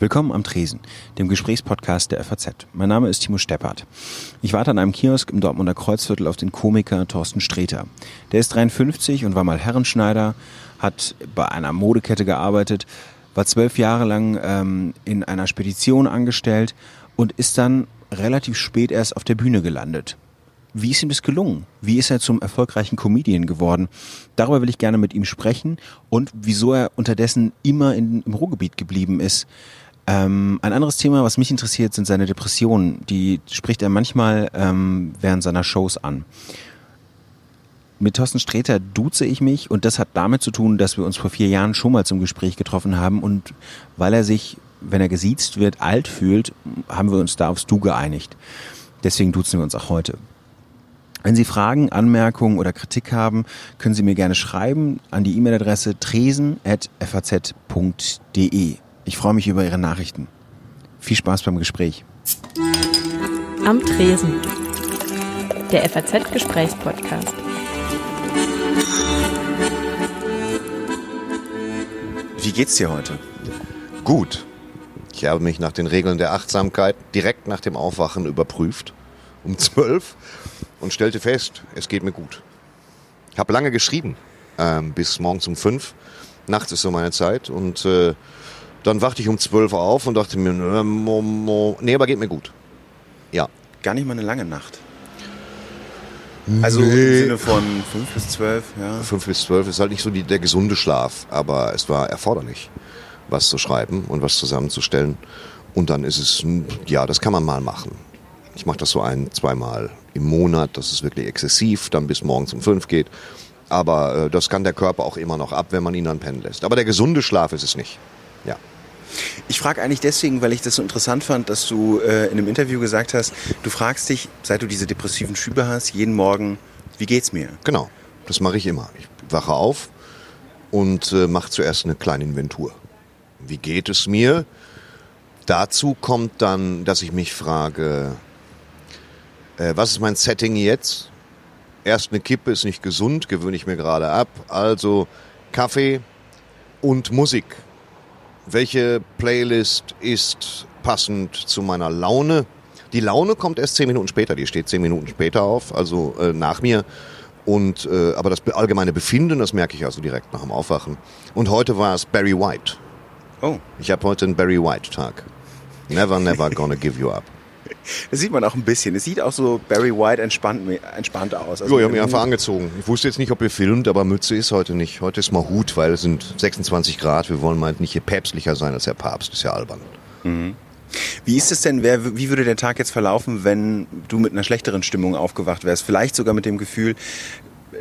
Willkommen am Tresen, dem Gesprächspodcast der FAZ. Mein Name ist Timo Steppert. Ich warte an einem Kiosk im Dortmunder Kreuzviertel auf den Komiker Thorsten Sträter. Der ist 53 und war mal Herrenschneider, hat bei einer Modekette gearbeitet, war zwölf Jahre lang ähm, in einer Spedition angestellt und ist dann relativ spät erst auf der Bühne gelandet. Wie ist ihm das gelungen? Wie ist er zum erfolgreichen Comedian geworden? Darüber will ich gerne mit ihm sprechen und wieso er unterdessen immer in, im Ruhrgebiet geblieben ist. Ähm, ein anderes Thema, was mich interessiert, sind seine Depressionen. Die spricht er manchmal ähm, während seiner Shows an. Mit Thorsten Sträter duze ich mich und das hat damit zu tun, dass wir uns vor vier Jahren schon mal zum Gespräch getroffen haben und weil er sich, wenn er gesiezt wird, alt fühlt, haben wir uns da aufs Du geeinigt. Deswegen duzen wir uns auch heute. Wenn Sie Fragen, Anmerkungen oder Kritik haben, können Sie mir gerne schreiben an die E-Mail-Adresse tresen.faz.de. Ich freue mich über Ihre Nachrichten. Viel Spaß beim Gespräch. Am Tresen. Der FAZ-Gesprächspodcast. Wie geht's dir heute? Gut. Ich habe mich nach den Regeln der Achtsamkeit direkt nach dem Aufwachen überprüft, um zwölf, und stellte fest, es geht mir gut. Ich habe lange geschrieben, ähm, bis morgens um fünf. Nachts ist so meine Zeit und äh, dann wachte ich um 12 Uhr auf und dachte mir, nee, aber geht mir gut. Ja. Gar nicht mal eine lange Nacht. Also nee. im Sinne von 5 bis 12, ja. 5 bis 12 ist halt nicht so die, der gesunde Schlaf, aber es war erforderlich, was zu schreiben und was zusammenzustellen. Und dann ist es, ja, das kann man mal machen. Ich mache das so ein, zweimal im Monat, das ist wirklich exzessiv, dann bis morgens um 5 geht. Aber äh, das kann der Körper auch immer noch ab, wenn man ihn dann pennen lässt. Aber der gesunde Schlaf ist es nicht. Ja. Ich frage eigentlich deswegen, weil ich das so interessant fand, dass du äh, in einem Interview gesagt hast, du fragst dich, seit du diese depressiven Schübe hast, jeden Morgen, wie geht's mir? Genau, das mache ich immer. Ich wache auf und äh, mache zuerst eine kleine Inventur. Wie geht es mir? Dazu kommt dann, dass ich mich frage, äh, was ist mein Setting jetzt? Erst eine Kippe ist nicht gesund, gewöhne ich mir gerade ab. Also Kaffee und Musik welche Playlist ist passend zu meiner Laune. Die Laune kommt erst zehn Minuten später, die steht zehn Minuten später auf, also äh, nach mir. Und äh, aber das allgemeine Befinden, das merke ich also direkt nach dem Aufwachen. Und heute war es Barry White. Oh. Ich habe heute einen Barry White Tag. Never, never gonna give you up. Das sieht man auch ein bisschen. Es sieht auch so Barry White entspannt, entspannt aus. Also jo, ich habe mich einfach angezogen. Ich wusste jetzt nicht, ob ihr filmt, aber Mütze ist heute nicht. Heute ist mal Hut, weil es sind 26 Grad. Wir wollen mal nicht hier päpstlicher sein als der Papst. Das ist ja albern. Mhm. Wie ist es denn, wer, wie würde der Tag jetzt verlaufen, wenn du mit einer schlechteren Stimmung aufgewacht wärst? Vielleicht sogar mit dem Gefühl,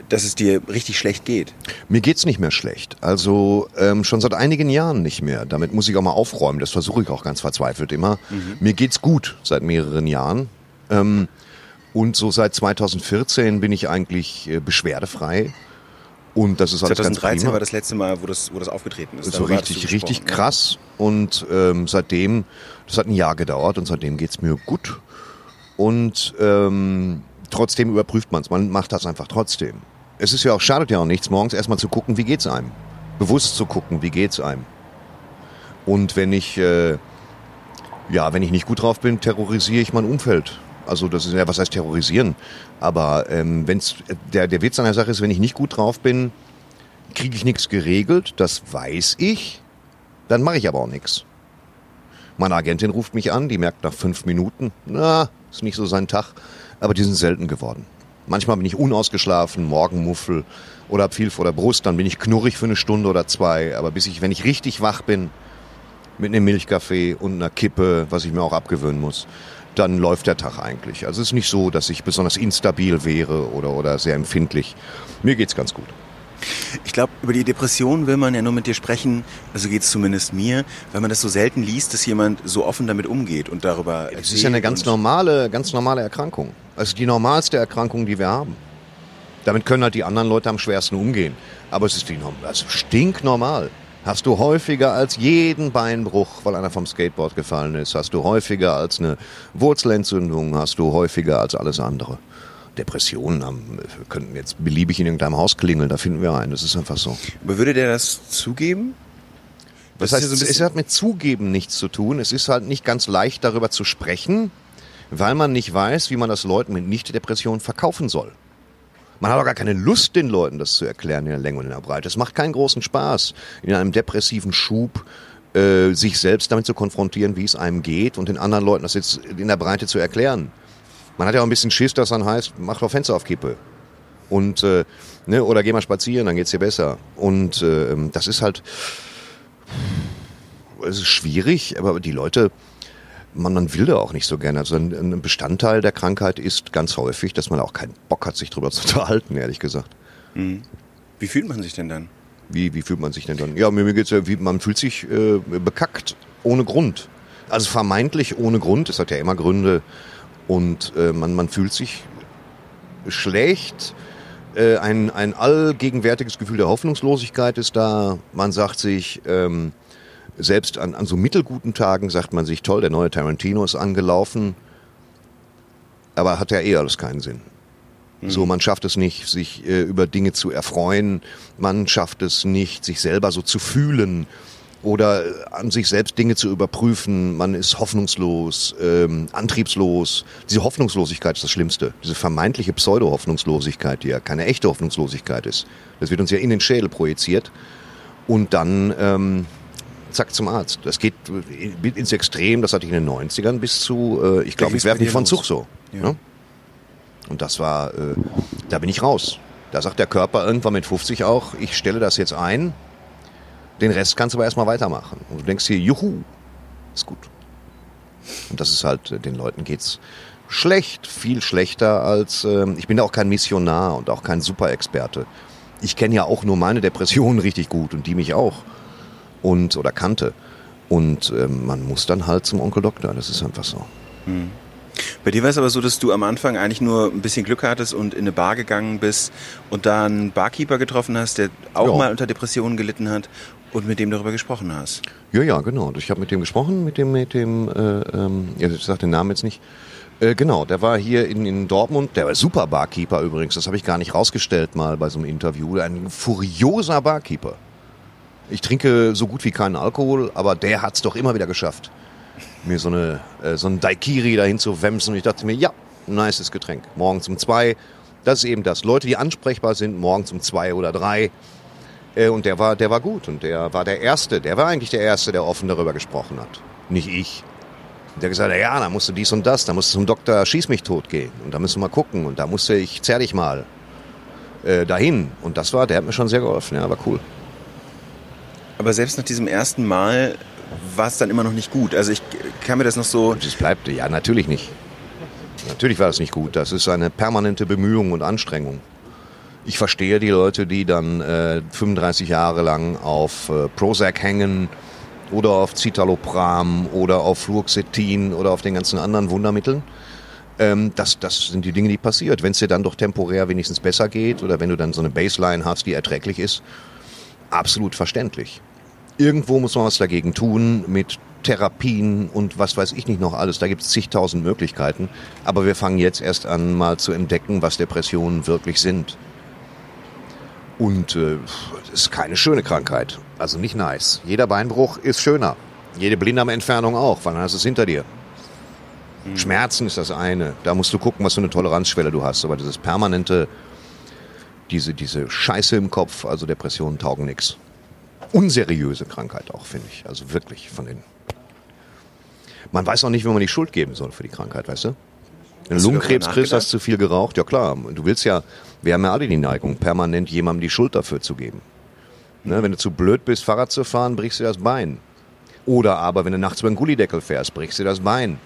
dass es dir richtig schlecht geht? Mir geht's nicht mehr schlecht. Also ähm, schon seit einigen Jahren nicht mehr. Damit muss ich auch mal aufräumen. Das versuche ich auch ganz verzweifelt immer. Mhm. Mir geht's gut seit mehreren Jahren. Ähm, und so seit 2014 bin ich eigentlich äh, beschwerdefrei. Und das ist alles 2013 ganz war das letzte Mal, wo das, wo das aufgetreten ist. So richtig, richtig krass. Und ähm, seitdem, das hat ein Jahr gedauert und seitdem geht's mir gut. Und ähm, trotzdem überprüft man es. Man macht das einfach trotzdem. Es ist ja auch, schadet ja auch nichts, morgens erstmal zu gucken, wie geht's einem. Bewusst zu gucken, wie geht's einem. Und wenn ich, äh, ja, wenn ich nicht gut drauf bin, terrorisiere ich mein Umfeld. Also das ist ja, was heißt terrorisieren? Aber ähm, wenn's, der, der Witz an der Sache ist, wenn ich nicht gut drauf bin, kriege ich nichts geregelt, das weiß ich, dann mache ich aber auch nichts. Meine Agentin ruft mich an, die merkt nach fünf Minuten, na, ist nicht so sein Tag aber die sind selten geworden. Manchmal bin ich unausgeschlafen, Morgenmuffel oder hab viel vor der Brust, dann bin ich knurrig für eine Stunde oder zwei. Aber bis ich, wenn ich richtig wach bin, mit einem Milchkaffee und einer Kippe, was ich mir auch abgewöhnen muss, dann läuft der Tag eigentlich. Also es ist nicht so, dass ich besonders instabil wäre oder, oder sehr empfindlich. Mir geht's ganz gut. Ich glaube, über die Depression will man ja nur mit dir sprechen, also geht es zumindest mir, weil man das so selten liest, dass jemand so offen damit umgeht und darüber Es ist ja eine ganz normale, ganz normale Erkrankung. Also die normalste Erkrankung, die wir haben. Damit können halt die anderen Leute am schwersten umgehen. Aber es ist die also stinknormal. Hast du häufiger als jeden Beinbruch, weil einer vom Skateboard gefallen ist, hast du häufiger als eine Wurzelentzündung, hast du häufiger als alles andere. Depressionen haben, wir könnten jetzt beliebig in irgendeinem Haus klingeln, da finden wir einen. Das ist einfach so. Aber würde der das zugeben? Das, Das heißt, so es hat mit Zugeben nichts zu tun. Es ist halt nicht ganz leicht, darüber zu sprechen, weil man nicht weiß, wie man das Leuten mit Nicht-Depression verkaufen soll. Man hat auch gar keine Lust, den Leuten das zu erklären in der Länge und in der Breite. Es macht keinen großen Spaß, in einem depressiven Schub äh, sich selbst damit zu konfrontieren, wie es einem geht und den anderen Leuten das jetzt in der Breite zu erklären. Man hat ja auch ein bisschen Schiss, dass dann heißt, mach doch Fenster auf Kippe. Und, äh, ne, oder geh mal spazieren, dann geht's dir besser. Und äh, das ist halt, es ist schwierig, aber die Leute, man, man will da auch nicht so gerne. Also ein, ein Bestandteil der Krankheit ist ganz häufig, dass man auch keinen Bock hat, sich drüber zu unterhalten, ehrlich gesagt. Wie fühlt man sich denn dann? Wie, wie fühlt man sich denn dann? Ja, mir, mir geht's ja, wie, man fühlt sich äh, bekackt, ohne Grund. Also vermeintlich ohne Grund, es hat ja immer Gründe. Und äh, man, man fühlt sich schlecht. Äh, ein, ein allgegenwärtiges Gefühl der Hoffnungslosigkeit ist da. Man sagt sich, ähm, selbst an, an so mittelguten Tagen sagt man sich, toll, der neue Tarantino ist angelaufen. Aber hat ja eh alles keinen Sinn. So, man schafft es nicht, sich äh, über Dinge zu erfreuen. Man schafft es nicht, sich selber so zu fühlen oder äh, an sich selbst Dinge zu überprüfen. Man ist hoffnungslos, ähm, antriebslos. Diese Hoffnungslosigkeit ist das Schlimmste. Diese vermeintliche Pseudo-Hoffnungslosigkeit, die ja keine echte Hoffnungslosigkeit ist. Das wird uns ja in den Schädel projiziert. Und dann, ähm, zack, zum Arzt. Das geht äh, ins Extrem, das hatte ich in den 90ern bis zu, äh, ich glaube, ich werfe mich von? Zug so. Ja. Ne? Und das war, äh, da bin ich raus. Da sagt der Körper irgendwann mit 50 auch, ich stelle das jetzt ein, den Rest kannst du aber erstmal weitermachen. Und du denkst hier, juhu, ist gut. Und das ist halt, den Leuten geht's schlecht, viel schlechter als, ähm, ich bin ja auch kein Missionar und auch kein Superexperte. Ich kenne ja auch nur meine Depressionen richtig gut und die mich auch. Und, oder kannte. Und ähm, man muss dann halt zum Onkel Doktor, das ist einfach so. Bei dir war es aber so, dass du am Anfang eigentlich nur ein bisschen Glück hattest und in eine Bar gegangen bist und da einen Barkeeper getroffen hast, der auch Ja. mal unter Depressionen gelitten hat und mit dem darüber gesprochen hast. Ja, ja, genau. Ich habe mit dem gesprochen, mit dem, mit dem, äh, ähm, ich sag den Namen jetzt nicht. Äh, genau, der war hier in, in Dortmund, der war super Barkeeper übrigens, das habe ich gar nicht rausgestellt mal bei so einem Interview. Ein furioser Barkeeper. Ich trinke so gut wie keinen Alkohol, aber der hat's doch immer wieder geschafft, mir so, eine, äh, so ein Daikiri dahin zu wemsen. Und ich dachte mir, ja, nices Getränk. Morgens um zwei, das ist eben das. Leute, die ansprechbar sind, morgens um zwei oder drei. Äh, und der war, der war gut und der war der Erste, der war eigentlich der Erste, der offen darüber gesprochen hat. Nicht ich. Und der gesagt hat, ja, da musst du dies und das, da musst du zum Doktor Schieß mich tot gehen und da müssen wir mal gucken und da musste ich, zerr dich mal äh, dahin. Und das war, der hat mir schon sehr geholfen, ja, war cool. Aber selbst nach diesem ersten Mal war es dann immer noch nicht gut. Also ich kann mir das noch so. Und es bleibt, ja, natürlich nicht. Natürlich war das nicht gut. Das ist eine permanente Bemühung und Anstrengung. Ich verstehe die Leute, die dann äh, 35 Jahre lang auf äh, Prozac hängen oder auf Citalopram oder auf Fluoxetin oder auf den ganzen anderen Wundermitteln. Ähm, das, das sind die Dinge, die passiert. Wenn es dir dann doch temporär wenigstens besser geht oder wenn du dann so eine Baseline hast, die erträglich ist, absolut verständlich. Irgendwo muss man was dagegen tun mit Therapien und was weiß ich nicht noch alles. Da gibt es zigtausend Möglichkeiten. Aber wir fangen jetzt erst an, mal zu entdecken, was Depressionen wirklich sind. Und äh, es ist keine schöne Krankheit. Also nicht nice. Jeder Beinbruch ist schöner. Jede Blinddarmentfernung auch, weil dann hast du es hinter dir. Schmerzen ist das eine. Da musst du gucken, was für eine Toleranzschwelle du hast. Aber dieses permanente, diese, diese Scheiße im Kopf, also Depressionen taugen nix. Unseriöse Krankheit auch, finde ich. Also wirklich von den. Man weiß auch nicht, wie man die Schuld geben soll für die Krankheit, weißt du? Wenn Lungenkrebs kriegst, hast du zu viel geraucht. Ja klar, du willst ja, wir haben ja alle die Neigung, permanent jemandem die Schuld dafür zu geben. Ne, wenn du zu blöd bist, Fahrrad zu fahren, brichst du das Bein. Oder aber, wenn du nachts über den Gullideckel fährst, brichst du das Bein.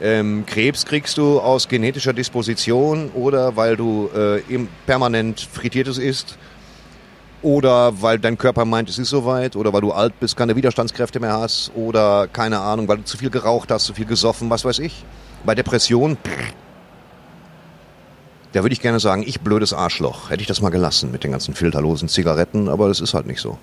Ähm, Krebs kriegst du aus genetischer Disposition oder weil du äh, im permanent Frittiertes isst oder weil dein Körper meint, es ist soweit oder weil du alt bist, keine Widerstandskräfte mehr hast oder keine Ahnung, weil du zu viel geraucht hast, zu viel gesoffen, was weiß ich. Bei Depression, da würde ich gerne sagen, ich blödes Arschloch. Hätte ich das mal gelassen mit den ganzen filterlosen Zigaretten, aber das ist halt nicht so.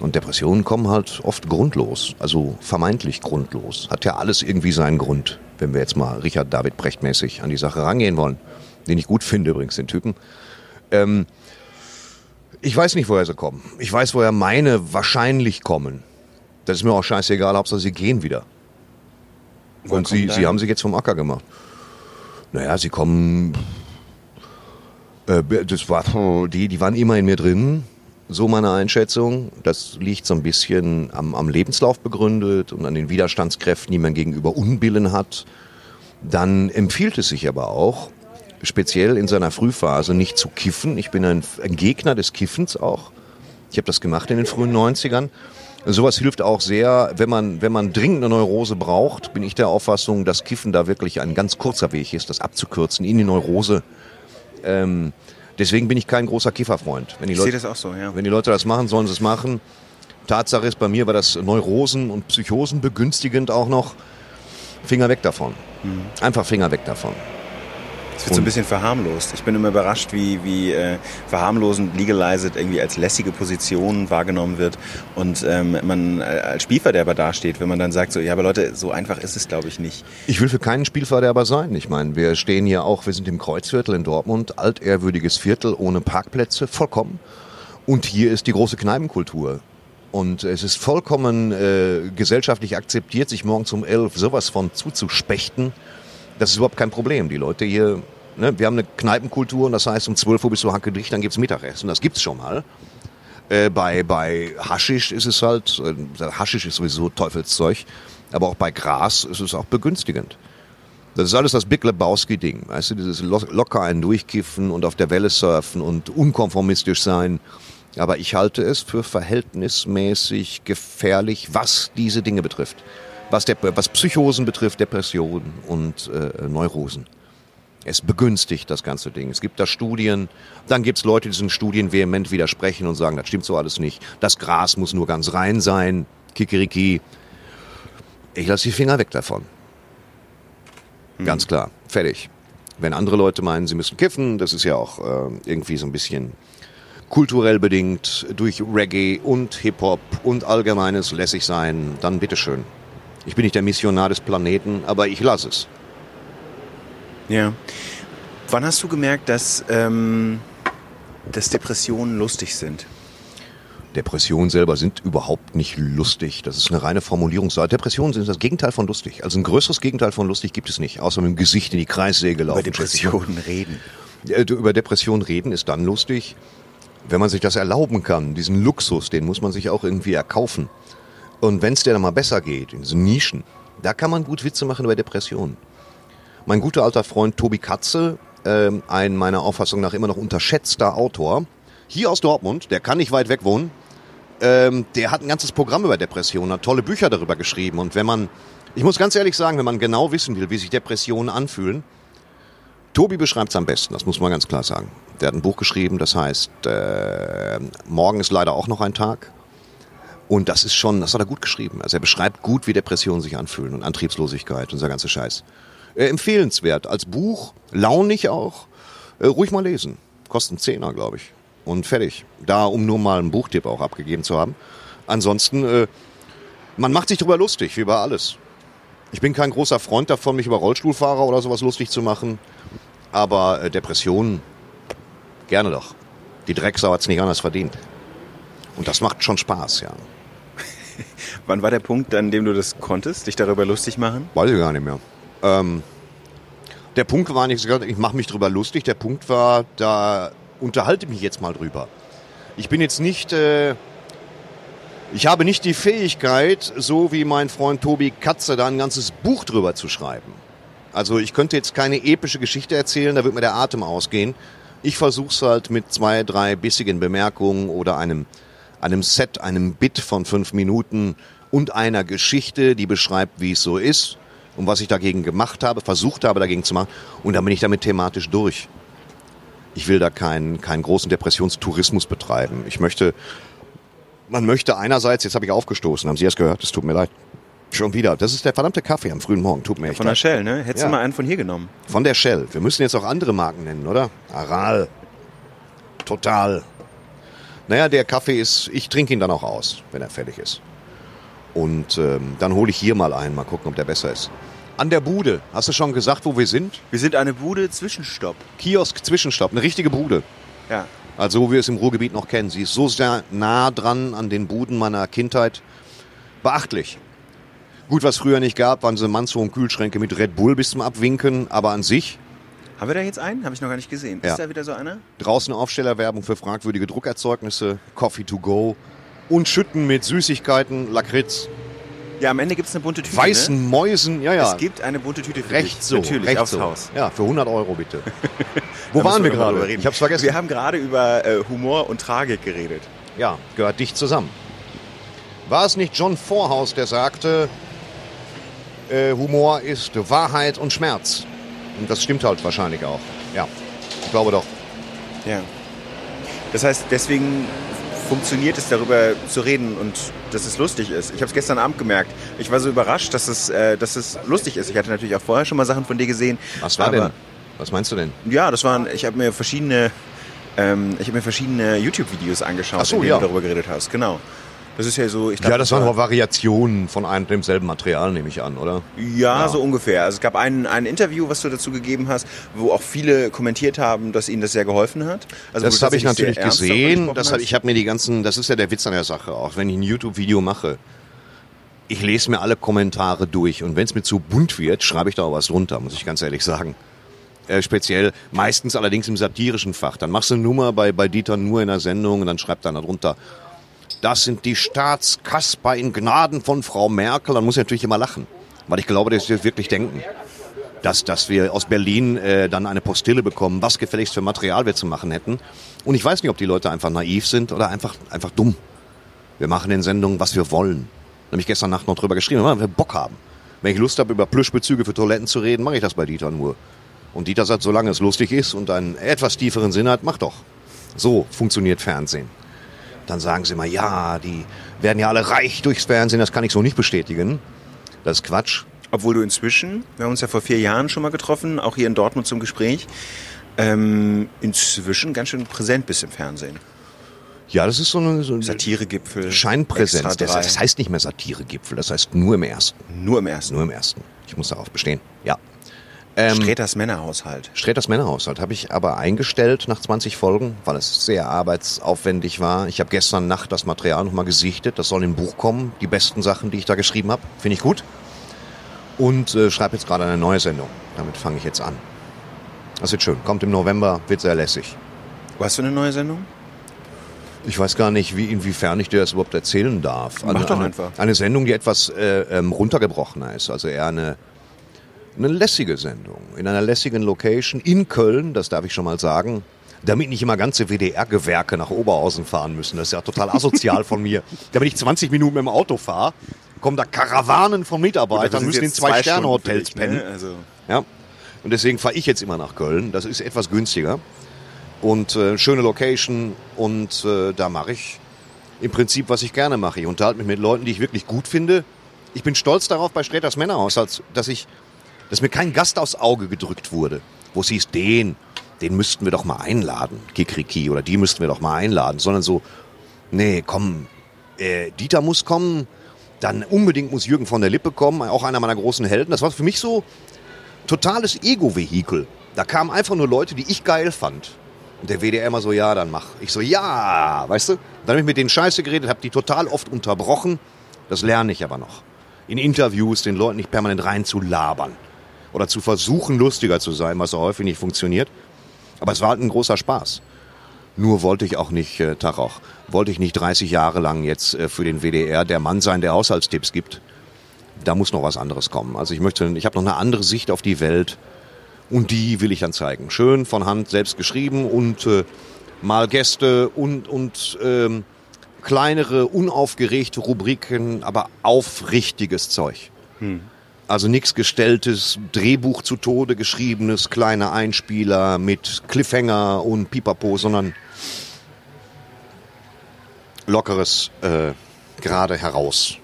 Und Depressionen kommen halt oft grundlos, also vermeintlich grundlos. Hat ja alles irgendwie seinen Grund, wenn wir jetzt mal Richard David Brecht mäßig an die Sache rangehen wollen. Den ich gut finde übrigens, den Typen. Ähm, Ich weiß nicht, woher sie kommen. Ich weiß, woher meine wahrscheinlich kommen. Das ist mir auch scheißegal, Hauptsache sie gehen wieder. Woher Und sie, sie haben sich jetzt vom Acker gemacht. Naja, sie kommen. Äh, das war, die, die waren immer in mir drin, so meine Einschätzung. Das liegt so ein bisschen am, am Lebenslauf begründet und an den Widerstandskräften, die man gegenüber Unbillen hat. Dann empfiehlt es sich aber auch, speziell in seiner Frühphase nicht zu kiffen. Ich bin ein, ein Gegner des Kiffens auch. Ich habe das gemacht in den frühen 90ern. Sowas hilft auch sehr, wenn man, wenn man dringend eine Neurose braucht, bin ich der Auffassung, dass Kiffen da wirklich ein ganz kurzer Weg ist, das abzukürzen in die Neurose. Ähm, deswegen bin ich kein großer Kifferfreund. Wenn die, Ich sehe Leute, das auch so, ja. wenn die Leute das machen, sollen sie es machen. Tatsache ist, bei mir war das Neurosen und Psychosen begünstigend auch noch. Finger weg davon. Einfach Finger weg davon. Wird so ein bisschen verharmlost. Ich bin immer überrascht, wie, wie äh, verharmlosend Legalized irgendwie als lässige Position wahrgenommen wird und ähm, man äh, als Spielverderber dasteht, wenn man dann sagt, so, ja, aber Leute, so einfach ist es, glaube ich, nicht. Ich will für keinen Spielverderber sein. Ich meine, wir stehen hier auch, wir sind im Kreuzviertel in Dortmund, altehrwürdiges Viertel ohne Parkplätze, vollkommen. Und hier ist die große Kneipenkultur. Und es ist vollkommen äh, gesellschaftlich akzeptiert, sich morgens um elf sowas von zuzuspechten. Das ist überhaupt kein Problem. Die Leute hier, ne, wir haben eine Kneipenkultur und das heißt, um 12 Uhr bist du hackedicht, dann gibt's Mittagessen. Das gibt's schon mal. Äh, bei, bei Haschisch ist es halt, äh, Haschisch ist sowieso Teufelszeug, aber auch bei Gras ist es auch begünstigend. Das ist alles das Big Lebowski-Ding. Weißt du, dieses lo locker einen durchkiffen und auf der Welle surfen und unkonformistisch sein. Aber ich halte es für verhältnismäßig gefährlich, was diese Dinge betrifft. Was, der, was Psychosen betrifft, Depressionen und äh, Neurosen. Es begünstigt das ganze Ding. Es gibt da Studien, dann gibt es Leute, die diesen Studien vehement widersprechen und sagen, das stimmt so alles nicht. Das Gras muss nur ganz rein sein. Kikeriki. Ich lasse die Finger weg davon. Ganz klar. Fertig. Wenn andere Leute meinen, sie müssen kiffen, das ist ja auch äh, irgendwie so ein bisschen kulturell bedingt durch Reggae und Hip-Hop und allgemeines lässig sein, dann bitteschön. Ich bin nicht der Missionar des Planeten, aber ich lasse es. Ja. Wann hast du gemerkt, dass, ähm, dass Depressionen lustig sind? Depressionen selber sind überhaupt nicht lustig. Das ist eine reine Formulierungssache. Depressionen sind das Gegenteil von lustig. Also ein größeres Gegenteil von lustig gibt es nicht, außer mit dem Gesicht in die Kreissäge laufen. Über Depressionen reden. Über Depressionen reden ist dann lustig, wenn man sich das erlauben kann. Diesen Luxus, den muss man sich auch irgendwie erkaufen. Und wenn es dir dann mal besser geht, in diesen Nischen, da kann man gut Witze machen über Depressionen. Mein guter alter Freund Tobi Katze, ähm, ein meiner Auffassung nach immer noch unterschätzter Autor, hier aus Dortmund, der kann nicht weit weg wohnen, ähm, der hat ein ganzes Programm über Depressionen, hat tolle Bücher darüber geschrieben. Und wenn man, ich muss ganz ehrlich sagen, wenn man genau wissen will, wie sich Depressionen anfühlen, Tobi beschreibt es am besten, das muss man ganz klar sagen. Der hat ein Buch geschrieben, das heißt, äh, morgen ist leider auch noch ein Tag. Und das ist schon, das hat er gut geschrieben. Also er beschreibt gut, wie Depressionen sich anfühlen und Antriebslosigkeit und der ganze Scheiß. Äh, empfehlenswert als Buch, launig auch, äh, ruhig mal lesen. Kostet einen Zehner, glaube ich. Und fertig. Da, um nur mal einen Buchtipp auch abgegeben zu haben. Ansonsten, äh, man macht sich drüber lustig, wie über alles. Ich bin kein großer Freund davon, mich über Rollstuhlfahrer oder sowas lustig zu machen. Aber äh, Depressionen, gerne doch. Die Drecksau hat's nicht anders verdient. Und das macht schon Spaß, ja. Wann war der Punkt, an dem du das konntest, dich darüber lustig machen? Weiß ich gar nicht mehr. Ähm, der Punkt war nicht, ich mache mich drüber lustig. Der Punkt war, da unterhalte mich jetzt mal drüber. Ich bin jetzt nicht, äh, ich habe nicht die Fähigkeit, so wie mein Freund Tobi Katze, da ein ganzes Buch drüber zu schreiben. Also ich könnte jetzt keine epische Geschichte erzählen, da wird mir der Atem ausgehen. Ich versuche es halt mit zwei, drei bissigen Bemerkungen oder einem, einem Set, einem Bit von fünf Minuten und einer Geschichte, die beschreibt, wie es so ist und was ich dagegen gemacht habe, versucht habe dagegen zu machen. Und dann bin ich damit thematisch durch. Ich will da keinen, keinen großen Depressionstourismus betreiben. Ich möchte, man möchte einerseits, jetzt habe ich aufgestoßen, haben Sie es gehört? Es tut mir leid. Schon wieder. Das ist der verdammte Kaffee am frühen Morgen. Tut mir echt Von der leid. Shell, ne? Hättest Ja. du mal einen von hier genommen? Von der Shell. Wir müssen jetzt auch andere Marken nennen, oder? Aral. Total. Naja, der Kaffee ist, ich trinke ihn dann auch aus, wenn er fertig ist. Und ähm, dann hole ich hier mal einen, mal gucken, ob der besser ist. An der Bude. Hast du schon gesagt, wo wir sind? Wir sind eine Bude Zwischenstopp. Kiosk Zwischenstopp, eine richtige Bude. Ja. Also so wie wir es im Ruhrgebiet noch kennen. Sie ist so sehr nah dran an den Buden meiner Kindheit. Beachtlich. Gut, was früher nicht gab, waren diese mannshohen Kühlschränke mit Red Bull bis zum Abwinken, aber an sich Haben wir da jetzt einen? Habe ich noch gar nicht gesehen. Ja. Ist da wieder so einer? draußen Aufstellerwerbung für fragwürdige Druckerzeugnisse, Coffee to go und Schütten mit Süßigkeiten, Lakritz, Ja, am Ende gibt es eine bunte Tüte. weißen Ne? Mäusen, ja, ja. Es gibt eine bunte Tüte für recht dich. so, Natürlich, recht aufs so. Haus. Ja, für 100 Euro bitte. Wo waren wir gerade? Ich hab's vergessen. Wir haben gerade über äh, Humor und Tragik geredet. Ja, gehört dicht zusammen. War es nicht John Vorhaus, der sagte, äh, Humor ist Wahrheit und Schmerz? Und das stimmt halt wahrscheinlich auch. Ja, ich glaube doch. Ja. Das heißt, deswegen funktioniert es, darüber zu reden und dass es lustig ist. Ich habe es gestern Abend gemerkt. Ich war so überrascht, dass es, äh, dass es lustig ist. Ich hatte natürlich auch vorher schon mal Sachen von dir gesehen. Was war denn? Was meinst du denn? Ja, das waren, ich habe mir verschiedene, ähm, ich habe mir verschiedene YouTube-Videos angeschaut, Ach so, in denen ja. du darüber geredet hast. Genau. Das ist ja so, ich glaub, Ja, das waren war- aber Variationen von einem und demselben Material, nehme ich an, oder? Ja, Ja. so ungefähr. Also es gab ein, ein Interview, was du dazu gegeben hast, wo auch viele kommentiert haben, dass ihnen das sehr geholfen hat. Also Das habe ich natürlich gesehen. Das, hast. ich habe mir die ganzen, das ist ja der Witz an der Sache auch. Wenn ich ein YouTube-Video mache, ich lese mir alle Kommentare durch und wenn es mir zu bunt wird, schreibe ich da auch was drunter, muss ich ganz ehrlich sagen. Äh, speziell, meistens allerdings im satirischen Fach. Dann machst du eine Nummer bei, bei Dieter nur in der Sendung und dann schreibt einer drunter, das sind die Staatskasper in Gnaden von Frau Merkel. Dann muss ich natürlich immer lachen, weil ich glaube, dass sie wirklich denken. Dass, dass wir aus Berlin äh, dann eine Postille bekommen, was gefälligst für Material wir zu machen hätten. Und ich weiß nicht, ob die Leute einfach naiv sind oder einfach, einfach dumm. Wir machen in Sendungen, was wir wollen. Nämlich gestern Nacht noch drüber geschrieben, wenn wir Bock haben. Wenn ich Lust habe, über Plüschbezüge für Toiletten zu reden, mache ich das bei Dieter nur. Und Dieter sagt, solange es lustig ist und einen etwas tieferen Sinn hat, mach doch. So funktioniert Fernsehen. Dann sagen sie mal, ja, die werden ja alle reich durchs Fernsehen, das kann ich so nicht bestätigen. Das ist Quatsch. Obwohl du inzwischen, wir haben uns ja vor vier Jahren schon mal getroffen, auch hier in Dortmund zum Gespräch, ähm, inzwischen ganz schön präsent bist im Fernsehen. Ja, das ist so eine, so eine Satiregipfel. Scheinpräsenz. Das, das heißt nicht mehr Satiregipfel, das heißt nur im ersten. Nur im ersten. Nur im ersten. Ich muss darauf bestehen. Ja. Ähm, Sträters Männerhaushalt. Sträters Männerhaushalt habe ich aber eingestellt nach 20 Folgen, weil es sehr arbeitsaufwendig war. Ich habe gestern Nacht das Material nochmal gesichtet. Das soll im Buch kommen. Die besten Sachen, die ich da geschrieben habe. Finde ich gut. Und äh, schreibe jetzt gerade eine neue Sendung. Damit fange ich jetzt an. Das wird schön. Kommt im November, wird sehr lässig. Was für eine neue Sendung? Ich weiß gar nicht, wie, inwiefern ich dir das überhaupt erzählen darf. Mach doch eine, einfach. Eine Sendung, die etwas äh, ähm, runtergebrochener ist. Also eher eine, eine lässige Sendung. In einer lässigen Location in Köln, das darf ich schon mal sagen. Damit nicht immer ganze WDR-Gewerke nach Oberhausen fahren müssen. Das ist ja total asozial von mir. Damit ich 20 Minuten mit dem Auto fahre, kommen da Karawanen von Mitarbeitern, müssen in jetzt zwei Stunden für Sterne-Hotels dich, ne? pennen. Also, Ja. Und deswegen fahre ich jetzt immer nach Köln. Das ist etwas günstiger. Und äh, schöne Location. Und äh, da mache ich im Prinzip, was ich gerne mache. Ich unterhalte mich mit Leuten, die ich wirklich gut finde. Ich bin stolz darauf bei Sträters Männerhaushalt, dass ich, dass mir kein Gast aufs Auge gedrückt wurde. Wo es hieß, den, den müssten wir doch mal einladen. Kikriki. Oder die müssten wir doch mal einladen. Sondern so, nee, komm, äh, Dieter muss kommen. Dann unbedingt muss Jürgen von der Lippe kommen. Auch einer meiner großen Helden. Das war für mich so, totales Ego-Vehikel. Da kamen einfach nur Leute, die ich geil fand. Und der WDR immer so, ja, dann mach. Ich so, ja, weißt du? Dann habe ich mit denen Scheiße geredet, habe die total oft unterbrochen. Das lerne ich aber noch. In Interviews den Leuten nicht permanent reinzulabern. Oder zu versuchen, lustiger zu sein, was so häufig nicht funktioniert. Aber es war halt ein großer Spaß. Nur wollte ich auch nicht, äh, Tag auch, wollte ich nicht 30 Jahre lang jetzt äh, für den WDR der Mann sein, der Haushaltstipps gibt da muss noch was anderes kommen. Also ich möchte, ich habe noch eine andere Sicht auf die Welt und die will ich dann zeigen. Schön von Hand selbst geschrieben und äh, mal Gäste und und ähm, kleinere unaufgeregte Rubriken, aber aufrichtiges Zeug. Also nichts gestelltes, Drehbuch zu Tode geschriebenes, kleine Einspieler mit Cliffhanger und Pipapo, sondern lockeres, äh, gerade heraus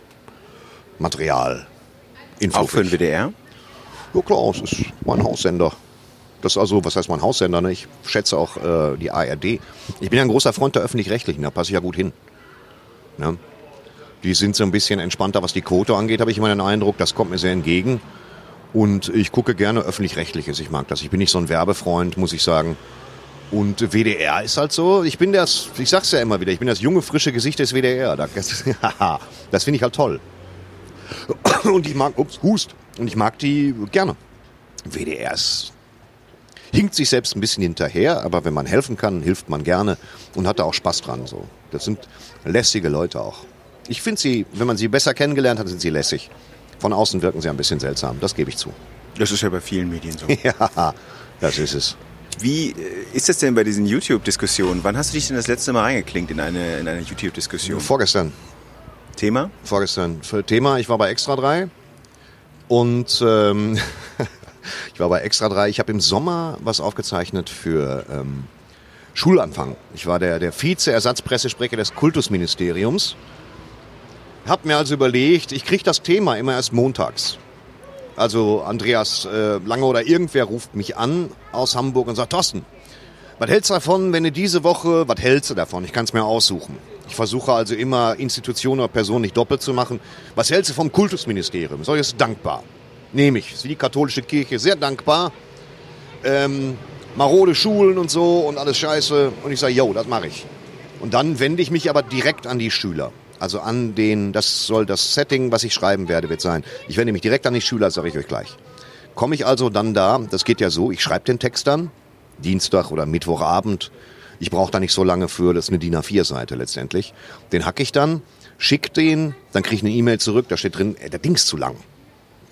Material. auch für den Info. WDR? Ja klar, es ist mein Haussender. Das ist also, was heißt mein Haussender? Ne? Ich schätze auch äh, die ARD. Ich bin ja ein großer Freund der Öffentlich-Rechtlichen, da passe ich ja gut hin. Ne? Die sind so ein bisschen entspannter, was die Quote angeht, habe ich immer den Eindruck. Das kommt mir sehr entgegen. Und ich gucke gerne Öffentlich-Rechtliches. Ich mag das. Ich bin nicht so ein Werbefreund, muss ich sagen. Und WDR ist halt so, ich bin das, ich sag's ja immer wieder, ich bin das junge, frische Gesicht des WDR. Das, das finde ich halt toll. Und ich mag, ups, Hust, und ich mag die gerne. WDR ist, hinkt sich selbst ein bisschen hinterher, aber wenn man helfen kann, hilft man gerne und hat da auch Spaß dran. So. Das sind lässige Leute auch. Ich finde sie, wenn man sie besser kennengelernt hat, sind sie lässig. Von außen wirken sie ein bisschen seltsam, das gebe ich zu. Das ist ja bei vielen Medien so. ja, das ist es. Wie äh, ist das denn bei diesen YouTube-Diskussionen? Wann hast du dich denn das letzte Mal reingeklinkt in eine, in eine YouTube-Diskussion? Vorgestern. Thema? Vorgestern. Für Thema, ich war bei Extra 3 und ähm, ich war bei Extra 3. Ich habe im Sommer was aufgezeichnet für ähm, Schulanfang. Ich war der, der Vize-Ersatzpressesprecher des Kultusministeriums. Hab mir also überlegt, ich kriege das Thema immer erst montags. Also Andreas äh, Lange oder irgendwer ruft mich an aus Hamburg und sagt, Thorsten, was hältst du davon, wenn du diese Woche, was hältst du davon? Ich kann es mir aussuchen. Ich versuche also immer Institutionen oder Personen nicht doppelt zu machen. Was hältst du vom Kultusministerium? Soll ich es dankbar? Nehme ich. Ist wie die katholische Kirche sehr dankbar. Ähm, marode Schulen und so und alles scheiße. Und ich sage, yo, das mache ich. Und dann wende ich mich aber direkt an die Schüler. Also an den, das soll das Setting, was ich schreiben werde, wird sein. Ich wende mich direkt an die Schüler, sage ich euch gleich. Komme ich also dann da, das geht ja so, ich schreibe den Text dann, Dienstag oder Mittwochabend. Ich brauche da nicht so lange für, das ist eine DIN A4-Seite letztendlich. Den hacke ich dann, schick den, dann kriege ich eine E-Mail zurück, da steht drin, äh, der Ding ist zu lang.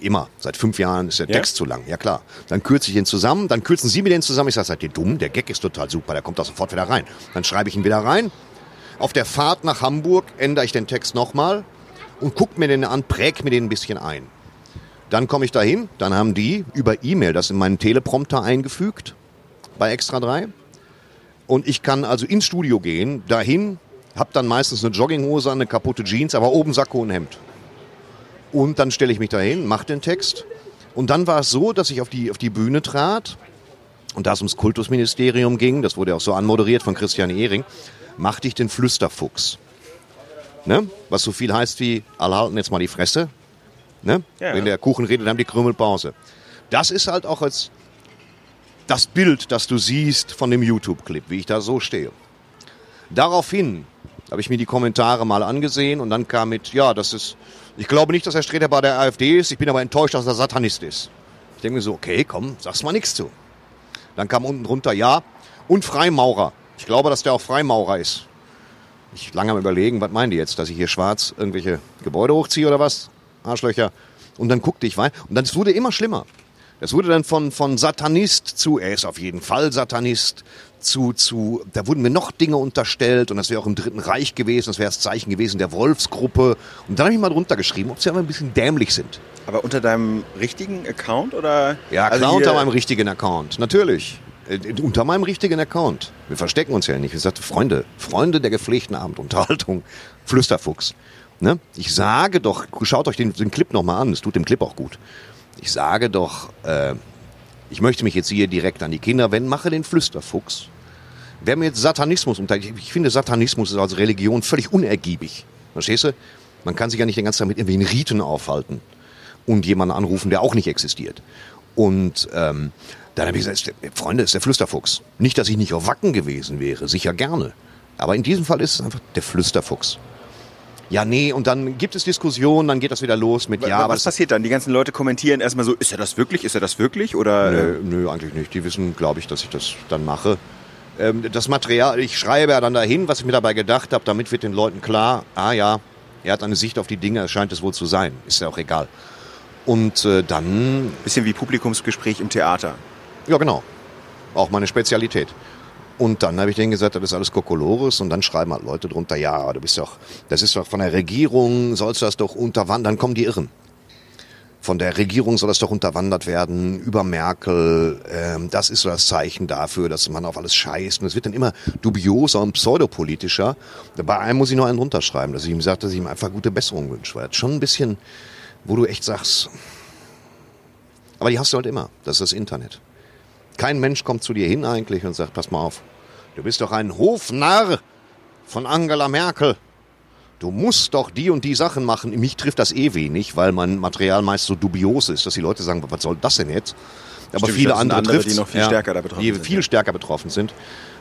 Immer. Seit fünf Jahren ist der Ja? Text zu lang. Ja klar. Dann kürze ich ihn zusammen, dann kürzen Sie mir den zusammen. Ich sage, seid ihr dumm? Der Gag ist total super, der kommt da sofort wieder rein. Dann schreibe ich ihn wieder rein. Auf der Fahrt nach Hamburg ändere ich den Text nochmal und guck mir den an, präg mir den ein bisschen ein. Dann komme ich dahin, dann haben die über E-Mail das in meinen Teleprompter eingefügt bei Extra 3. Und ich kann also ins Studio gehen, dahin, hab dann meistens eine Jogginghose, an, eine kaputte Jeans, aber oben Sakko und Hemd. Und dann stelle ich mich dahin, mache den Text. Und dann war es so, dass ich auf die, auf die Bühne trat und da es ums Kultusministerium ging, das wurde auch so anmoderiert von Christian Ehring, machte ich den Flüsterfuchs. Ne? Was so viel heißt wie, alle halten jetzt mal die Fresse. Ne? Ja. Wenn der Kuchen redet, dann haben die Krümelpause. Das ist halt auch als das Bild, das du siehst von dem YouTube-Clip, wie ich da so stehe. Daraufhin habe ich mir die Kommentare mal angesehen und dann kam mit, ja, das ist, ich glaube nicht, dass Herr Streter bei der AfD ist, ich bin aber enttäuscht, dass er Satanist ist. Ich denke mir so, okay, komm, sag's mal nichts zu. Dann kam unten drunter, ja, und Freimaurer. Ich glaube, dass der auch Freimaurer ist. Ich lange am überlegen, was meinen die jetzt, dass ich hier schwarz irgendwelche Gebäude hochziehe oder was? Arschlöcher. Und dann guckte ich weiter und dann es wurde immer schlimmer. Das wurde dann von, von Satanist zu, er ist auf jeden Fall Satanist, zu, zu, da wurden mir noch Dinge unterstellt und das wäre auch im Dritten Reich gewesen, das wäre das Zeichen gewesen der Wolfsgruppe. Und dann habe ich mal drunter geschrieben, ob sie aber ein bisschen dämlich sind. Aber unter deinem richtigen Account oder? Ja, Also unter meinem richtigen Account, natürlich. Äh, unter meinem richtigen Account. Wir verstecken uns ja nicht. Wir sagten, Freunde, Freunde der gepflegten Abendunterhaltung, Flüsterfuchs. Ne? Ich sage doch, schaut euch den, den Clip nochmal an, es tut dem Clip auch gut. Ich sage doch, äh, ich möchte mich jetzt hier direkt an die Kinder wenden, mache den Flüsterfuchs. Wer mir jetzt Satanismus unter, ich, ich finde Satanismus ist als Religion völlig unergiebig. Verstehst du? Man kann sich ja nicht den ganzen Tag mit irgendwelchen Riten aufhalten und jemanden anrufen, der auch nicht existiert. Und ähm, dann habe ich gesagt, Freunde, ist der Flüsterfuchs. Nicht, dass ich nicht auf Wacken gewesen wäre, sicher gerne. Aber in diesem Fall ist es einfach der Flüsterfuchs. Ja, nee, und dann gibt es Diskussionen, dann geht das wieder los mit, ja, was passiert dann? Die ganzen Leute kommentieren erstmal so, ist er das wirklich? Ist er das wirklich? Oder Nö, äh, nö, eigentlich nicht. Die wissen, glaube ich, dass ich das dann mache. Ähm, das Material, ich schreibe ja dann dahin, was ich mir dabei gedacht habe, damit wird den Leuten klar, ah ja, er hat eine Sicht auf die Dinge, scheint es wohl zu sein. Ist ja auch egal. Und äh, dann, bisschen wie Publikumsgespräch im Theater? Ja genau, auch meine Spezialität. Und dann habe ich denen gesagt, das ist alles Kokolores. Und dann schreiben halt Leute drunter, ja, du bist doch, das ist doch von der Regierung, sollst du das doch unterwandern, dann kommen die Irren. Von der Regierung soll das doch unterwandert werden, über Merkel. Ähm, das ist so das Zeichen dafür, dass man auf alles scheißt. Und es wird dann immer dubioser und pseudopolitischer. Bei einem muss ich noch einen runterschreiben, dass ich ihm sage, dass ich ihm einfach gute Besserung wünsche. Weil das schon ein bisschen, wo du echt sagst, aber die hast du halt immer. Das ist das Internet. Kein Mensch kommt zu dir hin eigentlich und sagt, pass mal auf, du bist doch ein Hofnarr von Angela Merkel. Du musst doch die und die Sachen machen. Mich trifft das eh wenig, weil mein Material meist so dubios ist, dass die Leute sagen, was soll das denn jetzt? Aber Stimmt, viele andere, andere, trifft's. die noch viel stärker da betroffen die sind, viel ja. stärker betroffen sind.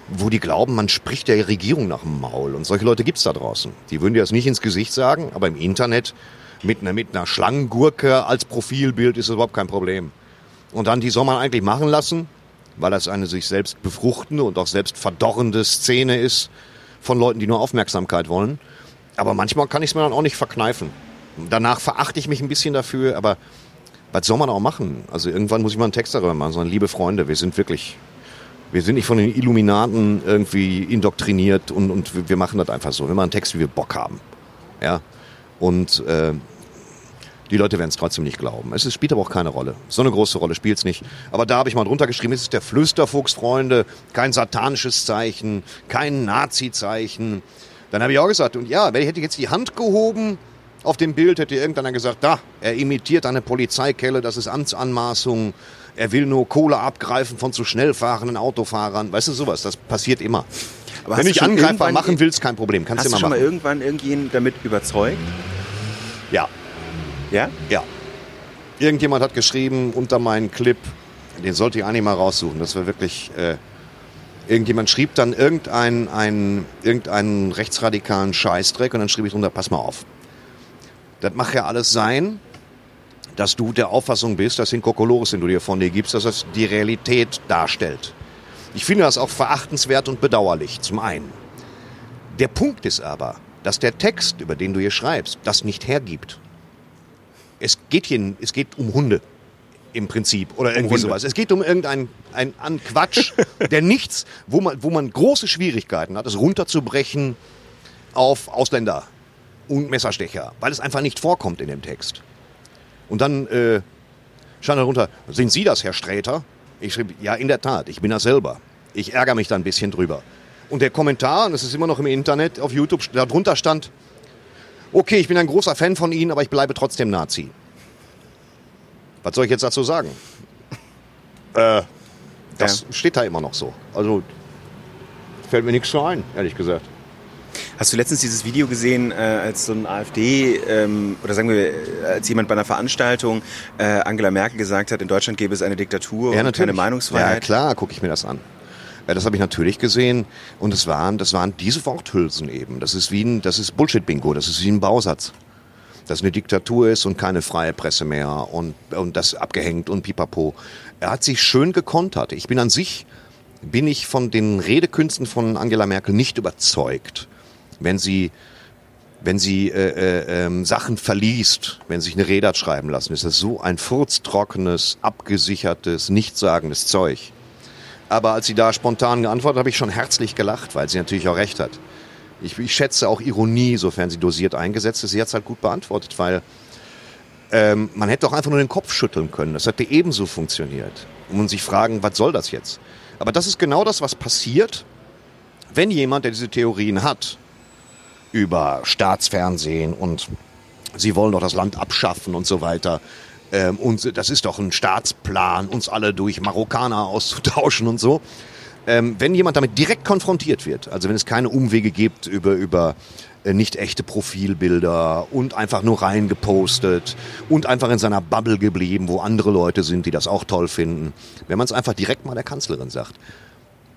wo die glauben, man spricht der Regierung nach dem Maul. Und solche Leute gibt's da draußen. Die würden dir das nicht ins Gesicht sagen, aber im Internet mit einer, mit einer Schlangengurke als Profilbild ist das überhaupt kein Problem. Und dann, die soll man eigentlich machen lassen, weil das eine sich selbst befruchtende und auch selbst verdorrende Szene ist von Leuten, die nur Aufmerksamkeit wollen. Aber manchmal kann ich es mir dann auch nicht verkneifen. Danach verachte ich mich ein bisschen dafür, aber was soll man auch machen? Also irgendwann muss ich mal einen Text darüber machen, sondern liebe Freunde, wir sind wirklich, wir sind nicht von den Illuminaten irgendwie indoktriniert und, und wir machen das einfach so. Wir machen einen Text, wie wir Bock haben. Ja. Und äh, die Leute werden es trotzdem nicht glauben. Es spielt aber auch keine Rolle. So eine große Rolle spielt es nicht. Aber da habe ich mal drunter geschrieben, es ist der Flüsterfuchs, Freunde, kein satanisches Zeichen, kein Nazi-Zeichen. Dann habe ich auch gesagt, und ja, wer hätte jetzt die Hand gehoben auf dem Bild, hätte irgendeiner gesagt, da, er imitiert eine Polizeikelle, das ist Amtsanmaßung, er will nur Kohle abgreifen von zu schnell fahrenden Autofahrern. Weißt du, sowas, das passiert immer. Aber Wenn du dich schon angreifbar machen willst, kein Problem, kannst Hast du schon mal machen. irgendwann irgendjemanden damit überzeugt? Ja, Ja? Ja. Irgendjemand hat geschrieben unter meinen Clip, den sollte ich eigentlich mal raussuchen. Das war wirklich. Äh, irgendjemand schrieb dann irgendeinen einen, irgendeinen rechtsradikalen Scheißdreck und dann schrieb ich drunter, pass mal auf. Das mag ja alles sein, dass du der Auffassung bist, dass den Kokolores, den du dir von dir gibst, dass das die Realität darstellt. Ich finde das auch verachtenswert und bedauerlich, zum einen. Der Punkt ist aber, dass der Text, über den du hier schreibst, das nicht hergibt es geht hier, es geht um Hunde im Prinzip oder irgendwie Hunde. sowas. Es geht um irgendein ein, ein Quatsch, der nichts, wo man, wo man große Schwierigkeiten hat, es runterzubrechen auf Ausländer und Messerstecher, weil es einfach nicht vorkommt in dem Text. Und dann äh, stand darunter, sind Sie das, Herr Sträter? Ich schrieb, ja, in der Tat, ich bin das selber. Ich ärgere mich da ein bisschen drüber. Und der Kommentar, und das ist immer noch im Internet, auf YouTube, darunter stand, okay, ich bin ein großer Fan von Ihnen, aber ich bleibe trotzdem Nazi. Was soll ich jetzt dazu sagen? Äh, das steht da immer noch so. Also fällt mir nichts so ein, ehrlich gesagt. Hast du letztens dieses Video gesehen, äh, als so ein AfD ähm, oder sagen wir, äh, als jemand bei einer Veranstaltung äh, Angela Merkel gesagt hat, in Deutschland gäbe es eine Diktatur und keine Ja, Meinungsfreiheit? klar, gucke ich mir das an. Ja, das habe ich natürlich gesehen und es waren, das waren diese Worthülsen eben. Das ist wie ein, das ist Bullshit-Bingo, das ist wie ein Bausatz. Dass eine Diktatur ist und keine freie Presse mehr und, und das abgehängt und pipapo. Er hat sich schön gekontert. Ich bin an sich, bin ich von den Redekünsten von Angela Merkel nicht überzeugt. Wenn sie wenn sie äh, äh, ähm, Sachen verliest, wenn sie sich eine Rede hat schreiben lassen, ist das so ein furztrockenes, abgesichertes, nichtssagendes Zeug. Aber als sie da spontan geantwortet hat, habe ich schon herzlich gelacht, weil sie natürlich auch recht hat. Ich, ich schätze auch Ironie, sofern sie dosiert eingesetzt ist. Sie hat es halt gut beantwortet, weil ähm, man hätte auch einfach nur den Kopf schütteln können. Das hätte ebenso funktioniert. Und sich fragen, was soll das jetzt? Aber das ist genau das, was passiert, wenn jemand, der diese Theorien hat, über Staatsfernsehen und sie wollen doch das Land abschaffen und so weiter. Ähm, und das ist doch ein Staatsplan, uns alle durch Marokkaner auszutauschen und so. Ähm, wenn jemand damit direkt konfrontiert wird, also wenn es keine Umwege gibt über, über äh, nicht echte Profilbilder und einfach nur reingepostet und einfach in seiner Bubble geblieben, wo andere Leute sind, die das auch toll finden. Wenn man es einfach direkt mal der Kanzlerin sagt,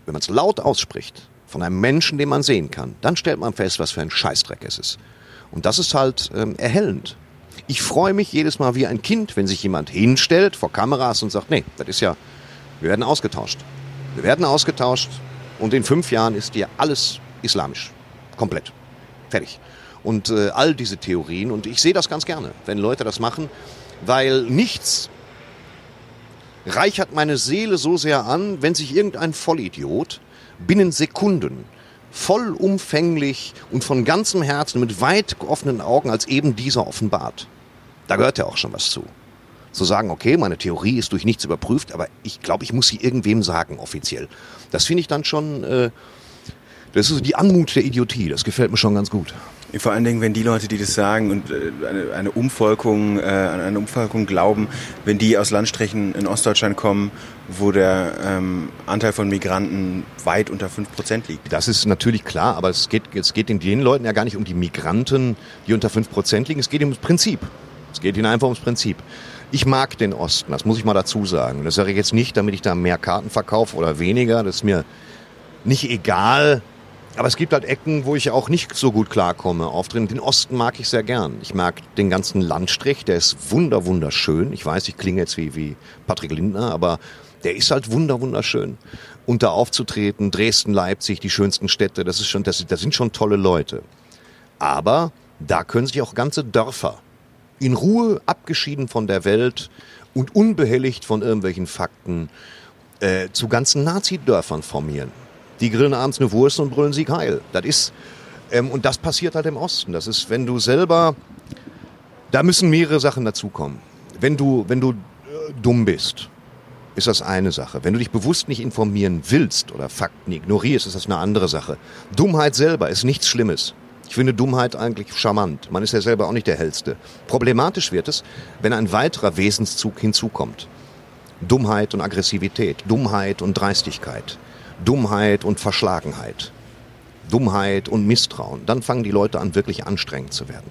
wenn man es laut ausspricht, von einem Menschen, den man sehen kann, dann stellt man fest, was für ein Scheißdreck es ist. Und das ist halt ähm, erhellend. Ich freue mich jedes Mal wie ein Kind, wenn sich jemand hinstellt vor Kameras und sagt, nee, das ist ja, wir werden ausgetauscht. Wir werden ausgetauscht und in fünf Jahren ist ja alles islamisch. Komplett. Fertig. Und äh, all diese Theorien, und ich sehe das ganz gerne, wenn Leute das machen, weil nichts reichert meine Seele so sehr an, wenn sich irgendein Vollidiot binnen Sekunden vollumfänglich und von ganzem Herzen mit weit offenen Augen als eben dieser offenbart. Da gehört ja auch schon was zu. Zu sagen, okay, meine Theorie ist durch nichts überprüft, aber ich glaube, ich muss sie irgendwem sagen, offiziell. Das finde ich dann schon, äh, das ist die Anmut der Idiotie, das gefällt mir schon ganz gut. Vor allen Dingen, wenn die Leute, die das sagen und äh, eine, eine Umvolkung, äh, an eine Umvolkung glauben, wenn die aus Landstrichen in Ostdeutschland kommen, wo der ähm, Anteil von Migranten weit unter 5% liegt. Das ist natürlich klar, aber es geht, es geht den Leuten ja gar nicht um die Migranten, die unter 5% liegen, es geht ums Prinzip. Es geht ihnen einfach ums Prinzip. Ich mag den Osten, das muss ich mal dazu sagen. Das sage ich jetzt nicht, damit ich da mehr Karten verkaufe oder weniger. Das ist mir nicht egal, aber es gibt halt Ecken, wo ich auch nicht so gut klarkomme. Auf. Den Osten mag ich sehr gern. Ich mag den ganzen Landstrich, der ist wunder, wunderschön. Ich weiß, ich klinge jetzt wie, wie Patrick Lindner, aber der ist halt wunder, wunderschön. Und da aufzutreten, Dresden, Leipzig, die schönsten Städte, das ist schon, das, das sind schon tolle Leute. Aber da können sich auch ganze Dörfer in Ruhe, abgeschieden von der Welt und unbehelligt von irgendwelchen Fakten, äh, zu ganzen Nazi-Dörfern formieren. Die grillen abends eine Wurst und brüllen Sieg heil. Das ist, ähm, und das passiert halt im Osten. Das ist, wenn du selber, da müssen mehrere Sachen dazukommen. Wenn du, wenn du äh, dumm bist, ist das eine Sache. Wenn du dich bewusst nicht informieren willst oder Fakten ignorierst, ist das eine andere Sache. Dummheit selber ist nichts Schlimmes. Ich finde Dummheit eigentlich charmant. Man ist ja selber auch nicht der Hellste. Problematisch wird es, wenn ein weiterer Wesenszug hinzukommt. Dummheit und Aggressivität, Dummheit und Dreistigkeit, Dummheit und Verschlagenheit, Dummheit und Misstrauen. Dann fangen die Leute an, wirklich anstrengend zu werden.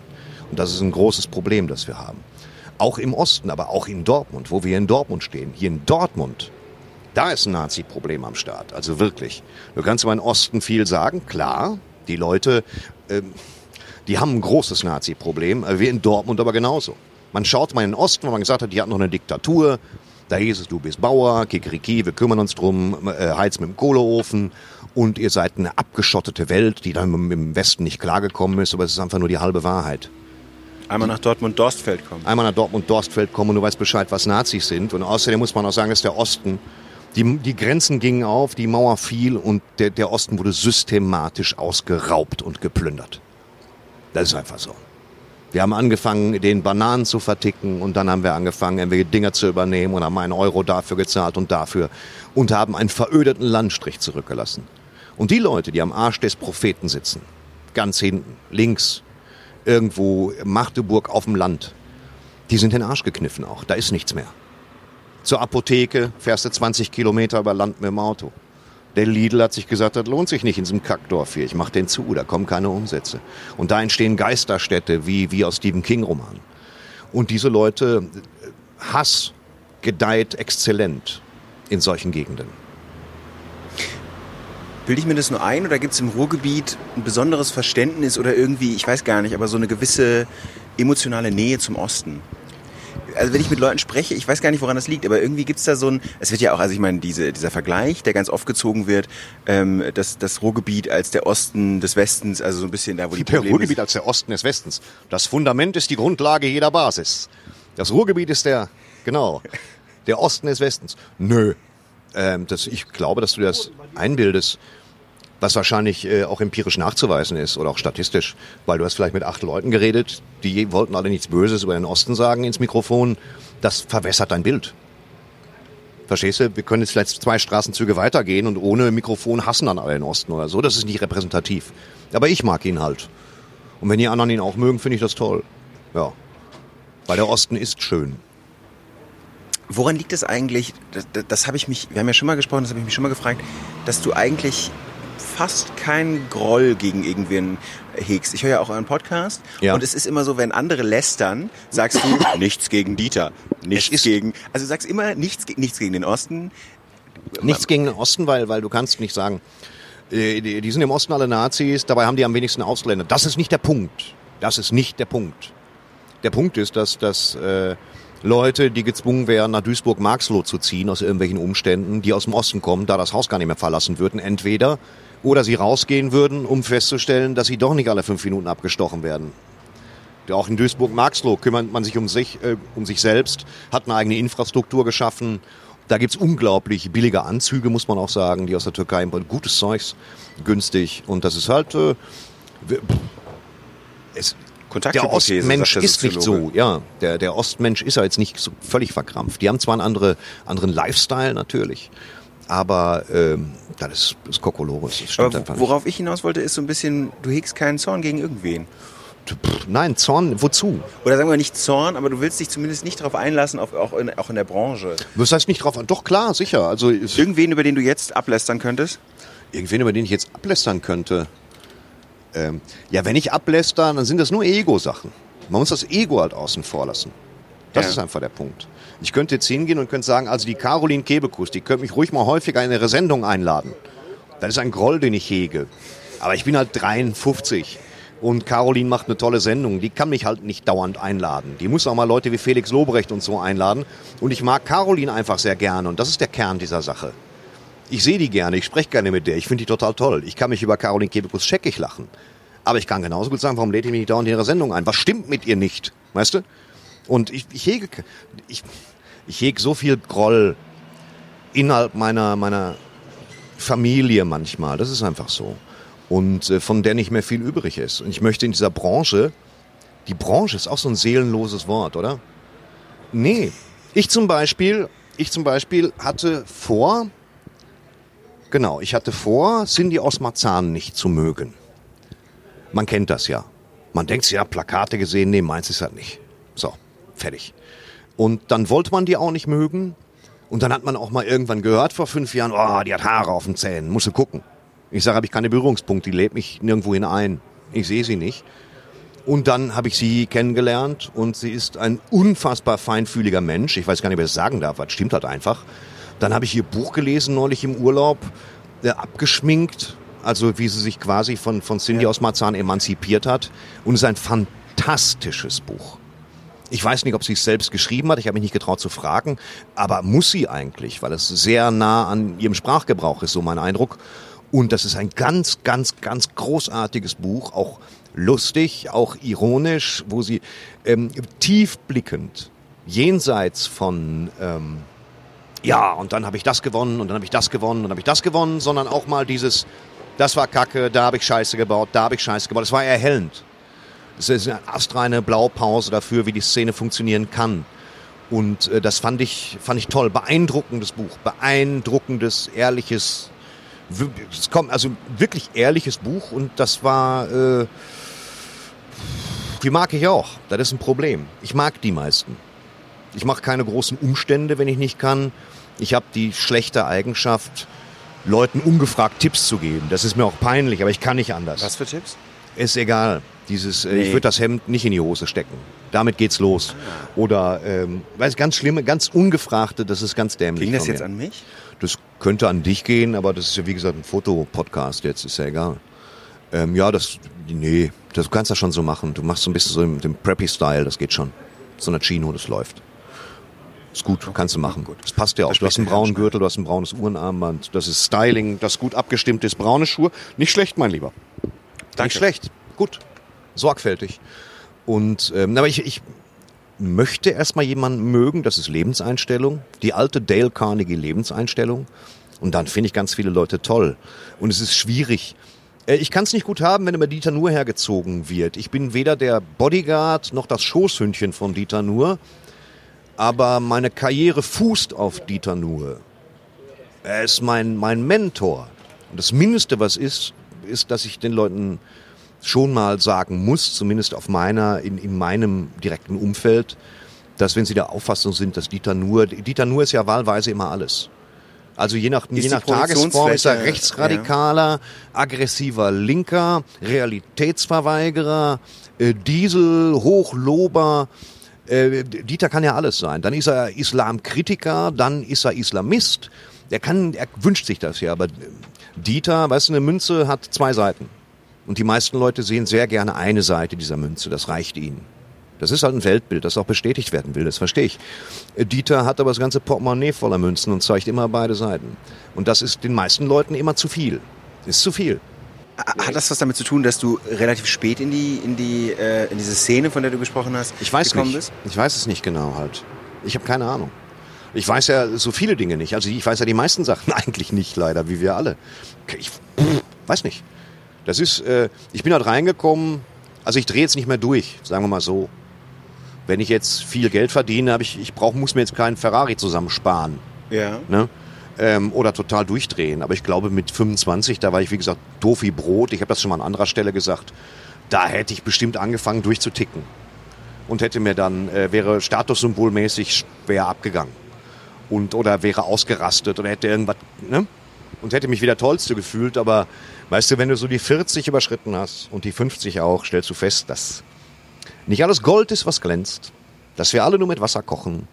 Und das ist ein großes Problem, das wir haben. Auch im Osten, aber auch in Dortmund, wo wir in Dortmund stehen. Hier in Dortmund, da ist ein Nazi-Problem am Start. Also wirklich. Du kannst über den Osten viel sagen, klar. Die Leute, ähm, die haben ein großes Nazi-Problem. Wir in Dortmund aber genauso. Man schaut mal in den Osten, wo man gesagt hat, die hatten noch eine Diktatur. Da hieß es, du bist Bauer, Kikeriki, wir kümmern uns drum, äh, heiz mit dem Kohleofen und ihr seid eine abgeschottete Welt, die dann im Westen nicht klargekommen ist, aber es ist einfach nur die halbe Wahrheit. Einmal nach Dortmund-Dorstfeld kommen. Einmal nach Dortmund-Dorstfeld kommen und du weißt Bescheid, was Nazis sind. Und außerdem muss man auch sagen, dass der Osten, die, die Grenzen gingen auf, die Mauer fiel und der, der Osten wurde systematisch ausgeraubt und geplündert. Das ist einfach so. Wir haben angefangen, den Bananen zu verticken und dann haben wir angefangen, irgendwelche Dinger zu übernehmen und haben einen Euro dafür gezahlt und dafür und haben einen verödeten Landstrich zurückgelassen. Und die Leute, die am Arsch des Propheten sitzen, ganz hinten, links, irgendwo Magdeburg auf dem Land, die sind den Arsch gekniffen auch. Da ist nichts mehr. Zur Apotheke fährst du 20 Kilometer über Land mit dem Auto. Der Lidl hat sich gesagt, das lohnt sich nicht in diesem Kackdorf hier. Ich mach den zu, da kommen keine Umsätze. Und da entstehen Geisterstädte, wie, wie aus Stephen King Roman. Und diese Leute, Hass gedeiht exzellent in solchen Gegenden. Bilde ich mir das nur ein oder gibt es im Ruhrgebiet ein besonderes Verständnis oder irgendwie, ich weiß gar nicht, aber so eine gewisse emotionale Nähe zum Osten? Also wenn ich mit Leuten spreche, ich weiß gar nicht, woran das liegt, aber irgendwie gibt's da so ein, es wird ja auch, also ich meine, diese, dieser Vergleich, der ganz oft gezogen wird, ähm, das, das Ruhrgebiet als der Osten des Westens, also so ein bisschen da, wo die Der Probleme Ruhrgebiet als der Osten des Westens. Das Fundament ist die Grundlage jeder Basis. Das Ruhrgebiet ist der, genau, der Osten des Westens. Nö. Ähm, das, ich glaube, dass du das einbildest was wahrscheinlich äh, auch empirisch nachzuweisen ist oder auch statistisch, weil du hast vielleicht mit acht Leuten geredet, die wollten alle nichts Böses über den Osten sagen ins Mikrofon. Das verwässert dein Bild. Verstehst du? Wir können jetzt vielleicht zwei Straßenzüge weitergehen und ohne Mikrofon hassen dann alle den Osten oder so. Das ist nicht repräsentativ. Aber ich mag ihn halt. Und wenn die anderen ihn auch mögen, finde ich das toll. Ja. Weil der Osten ist schön. Woran liegt es eigentlich, das, das, das habe ich mich, wir haben ja schon mal gesprochen, das habe ich mich schon mal gefragt, dass du eigentlich fast keinen Groll gegen irgendwen hegst. Ich höre ja auch euren Podcast Ja. und es ist immer so, wenn andere lästern, sagst du nichts gegen Dieter, nichts ist- gegen, also du sagst immer nichts, nichts gegen den Osten. Nichts gegen den Osten, weil, weil du kannst nicht sagen, äh, die, die sind im Osten alle Nazis, dabei haben die am wenigsten Ausländer. Das ist nicht der Punkt. Das ist nicht der Punkt. Der Punkt ist, dass, dass äh, Leute, die gezwungen wären, nach Duisburg-Marxloh zu ziehen, aus irgendwelchen Umständen, die aus dem Osten kommen, da das Haus gar nicht mehr verlassen würden, entweder oder sie rausgehen würden, um festzustellen, dass sie doch nicht alle fünf Minuten abgestochen werden. Auch in Duisburg-Marxloh kümmert man sich um sich, äh, um sich selbst, hat eine eigene Infrastruktur geschaffen. Da gibt's unglaublich billige Anzüge, muss man auch sagen, die aus der Türkei importieren. Gutes Zeugs, günstig. Und das ist halt... Äh, es, der Ostmensch der ist nicht so, ja. Der, der Ostmensch ist ja jetzt nicht so völlig verkrampft. Die haben zwar einen andere, anderen Lifestyle natürlich, aber ähm, das ist, das ist Kokolores. Das stimmt einfach Aber nicht. worauf ich hinaus wollte, ist so ein bisschen, du hegst keinen Zorn gegen irgendwen. Pff, Nein, Zorn, wozu? Oder sagen wir nicht Zorn, aber du willst dich zumindest nicht darauf einlassen, auf, auch, in, auch in der Branche. Was heißt nicht drauf an? Doch, klar, sicher. Also ist Irgendwen, über den du jetzt ablästern könntest? irgendwen, über den ich jetzt ablästern könnte. Ähm, ja, wenn ich abläster, dann sind das nur Ego-Sachen. Man muss das Ego halt außen vor lassen. Das Ja. ist einfach der Punkt. Ich könnte jetzt hingehen und könnte sagen, also die Caroline Kebekus, die könnte mich ruhig mal häufiger in ihre Sendung einladen. Das ist ein Groll, den ich hege. Aber ich bin halt 53 und Caroline macht eine tolle Sendung. Die kann mich halt nicht dauernd einladen. Die muss auch mal Leute wie Felix Lobrecht und so einladen. Und ich mag Caroline einfach sehr gerne und das ist der Kern dieser Sache. Ich sehe die gerne, ich spreche gerne mit der, ich finde die total toll. Ich kann mich über Caroline Kebekus scheckig lachen. Aber ich kann genauso gut sagen, warum lädt ihr mich nicht dauernd in ihre Sendung ein? Was stimmt mit ihr nicht? Weißt du? Und ich, ich hege, ich, ich hege so viel Groll innerhalb meiner, meiner Familie manchmal. Das ist einfach so. Und äh, von der nicht mehr viel übrig ist. Und ich möchte in dieser Branche, die Branche ist auch so ein seelenloses Wort, oder? Nee. Ich zum Beispiel, ich zum Beispiel hatte vor, genau, ich hatte vor, Cindy aus Marzahn nicht zu mögen. Man kennt das ja. Man denkt sich, ja, Plakate gesehen, nee, meins ist halt nicht. So, fertig. Und dann wollte man die auch nicht mögen. Und dann hat man auch mal irgendwann gehört vor fünf Jahren, oh, die hat Haare auf den Zähnen, musst du gucken. Ich sage, habe ich keine Berührungspunkte, die lädt mich nirgendwo hinein. Ich sehe sie nicht. Und dann habe ich sie kennengelernt und sie ist ein unfassbar feinfühliger Mensch. Ich weiß gar nicht, wer das sagen darf, das stimmt halt einfach. Dann habe ich ihr Buch gelesen neulich im Urlaub, äh, abgeschminkt, also wie sie sich quasi von, von Cindy ja. aus Marzahn emanzipiert hat. Und es ist ein fantastisches Buch. Ich weiß nicht, ob sie es selbst geschrieben hat, ich habe mich nicht getraut zu fragen, aber muss sie eigentlich, weil es sehr nah an ihrem Sprachgebrauch ist, so mein Eindruck. Und das ist ein ganz, ganz, ganz großartiges Buch, auch lustig, auch ironisch, wo sie ähm, tiefblickend, jenseits von ähm, ja, und dann habe ich das gewonnen und dann habe ich das gewonnen und dann habe ich das gewonnen, sondern auch mal dieses, das war Kacke, da habe ich Scheiße gebaut, da habe ich Scheiße gebaut. Das war erhellend. Es ist eine astreine Blaupause dafür, wie die Szene funktionieren kann. Und äh, das fand ich, fand ich toll. Beeindruckendes Buch. Beeindruckendes, ehrliches, es kommt also wirklich ehrliches Buch und das war, äh, die mag ich auch. Das ist ein Problem. Ich mag die meisten. Ich mache keine großen Umstände, wenn ich nicht kann. Ich habe die schlechte Eigenschaft, Leuten ungefragt Tipps zu geben. Das ist mir auch peinlich, aber ich kann nicht anders. Was für Tipps? Ist egal. Dieses, nee. äh, ich würde das Hemd nicht in die Hose stecken. Damit geht's los. Ah. Oder, ähm, weiß ganz schlimme, ganz ungefragte, das ist ganz dämlich. Ging das jetzt an mich? Das könnte an dich gehen, aber das ist ja wie gesagt ein Fotopodcast jetzt, ist ja egal. Ähm, ja, das, nee, das, du kannst das schon so machen. Du machst so ein bisschen so den Preppy-Style, das geht schon. So eine Chino, das läuft. Ist gut, kannst du machen. Gut. Das passt ja auch. Du hast einen braunen Gürtel, du hast ein braunes Uhrenarmband. Das ist Styling, das gut abgestimmt ist. Braune Schuhe. Nicht schlecht, mein Lieber. Danke. Nicht schlecht. Gut sorgfältig. Und ähm, aber ich, ich möchte erstmal jemanden mögen, das ist Lebenseinstellung, die alte Dale Carnegie Lebenseinstellung. Und dann finde ich ganz viele Leute toll. Und es ist schwierig. Äh, ich kann es nicht gut haben, wenn immer Dieter Nuhr hergezogen wird. Ich bin weder der Bodyguard noch das Schoßhündchen von Dieter Nuhr. Aber meine Karriere fußt auf Dieter Nuhr. Er ist mein, mein Mentor. Und das Mindeste, was ist, ist, dass ich den Leuten schon mal sagen muss, zumindest auf meiner, in, in meinem direkten Umfeld, dass wenn sie der Auffassung sind, dass Dieter Nuhr, Dieter Nuhr ist ja wahlweise immer alles. Also je nach, je nach Tagesform ist er rechtsradikaler, ja. aggressiver Linker, Realitätsverweigerer, äh, Diesel, Hochlober. Äh, Dieter kann ja alles sein. Dann ist er Islamkritiker, dann ist er Islamist. Er kann, er wünscht sich das ja, aber Dieter, weißt du, eine Münze hat zwei Seiten. Und die meisten Leute sehen sehr gerne eine Seite dieser Münze, das reicht ihnen. Das ist halt ein Weltbild, das auch bestätigt werden will, das verstehe ich. Äh, Dieter hat aber das ganze Portemonnaie voller Münzen und zeigt immer beide Seiten. Und das ist den meisten Leuten immer zu viel. Ist zu viel. Hat das was damit zu tun, dass du relativ spät in die in die äh, in diese Szene, von der du gesprochen hast, ich weiß gekommen nicht. bist? Ich weiß es nicht genau halt. Ich habe keine Ahnung. Ich weiß ja so viele Dinge nicht. Also ich weiß ja die meisten Sachen eigentlich nicht leider, wie wir alle. Ich pff, weiß nicht. Das ist, äh, ich bin halt reingekommen, also ich drehe jetzt nicht mehr durch, sagen wir mal so. Wenn ich jetzt viel Geld verdiene, habe ich, ich brauch, muss mir jetzt keinen Ferrari zusammensparen. Ja. Ne? Ähm, oder total durchdrehen. Aber ich glaube, mit 25, da war ich, wie gesagt, doof wie Brot. Ich habe das schon mal an anderer Stelle gesagt. Da hätte ich bestimmt angefangen durchzuticken. Und hätte mir dann, äh, wäre statussymbolmäßig schwer abgegangen. Und, oder wäre ausgerastet oder hätte irgendwas, ne? Und hätte mich wieder tollste gefühlt, aber Weißt du, wenn du so die 40 überschritten hast und die 50 auch, stellst du fest, dass nicht alles Gold ist, was glänzt, dass wir alle nur mit Wasser kochen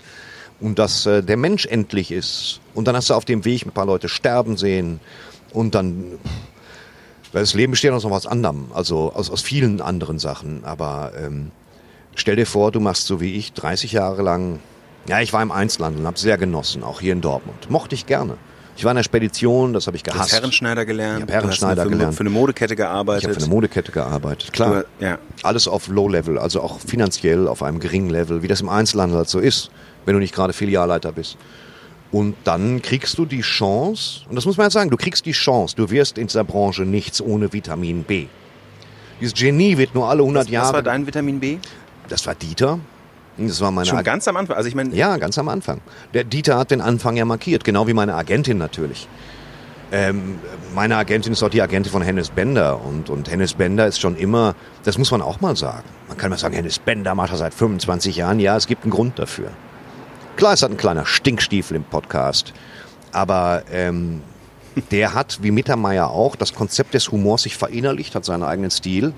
und dass äh, der Mensch endlich ist. Und dann hast du auf dem Weg ein paar Leute sterben sehen Und dann, weil das Leben besteht aus noch was anderem, also aus, aus vielen anderen Sachen. Aber ähm, stell dir vor, du machst so wie ich 30 Jahre lang, ja, ich war im Einzelhandel und habe sehr genossen, auch hier in Dortmund. Mochte ich gerne. Ich war in der Spedition, das habe ich Du hast gehasst. Herrenschneider gelernt. Ich hab Herrenschneider für, gelernt. für eine Modekette ich gearbeitet. habe für eine Modekette gearbeitet. Klar. Du, ja. Alles auf Low Level, also auch finanziell auf einem geringen Level, wie das im Einzelhandel halt so ist, wenn du nicht gerade Filialleiter bist. Und dann kriegst du die Chance, und das muss man jetzt sagen, du kriegst die Chance, du wirst in dieser Branche nichts ohne Vitamin B. Dieses Genie wird nur alle 100 Was Jahre. war dein Vitamin B? das war Dieter. Das war meine Schon Ag- ganz am Anfang. Also ich meine, ja, ganz am Anfang. Der Dieter hat den Anfang ja markiert, genau wie meine Agentin natürlich. Ähm, meine Agentin ist auch die Agentin von Hennes Bender und, und Hennes Bender ist schon immer, das muss man auch mal sagen. Man kann mal sagen, Hennes Bender macht das seit 25 Jahren. Ja, es gibt einen Grund dafür. Klar, es hat ein kleiner Stinkstiefel im Podcast, aber ähm, der hat, wie Mittermeier auch, das Konzept des Humors sich verinnerlicht, hat seinen eigenen Stil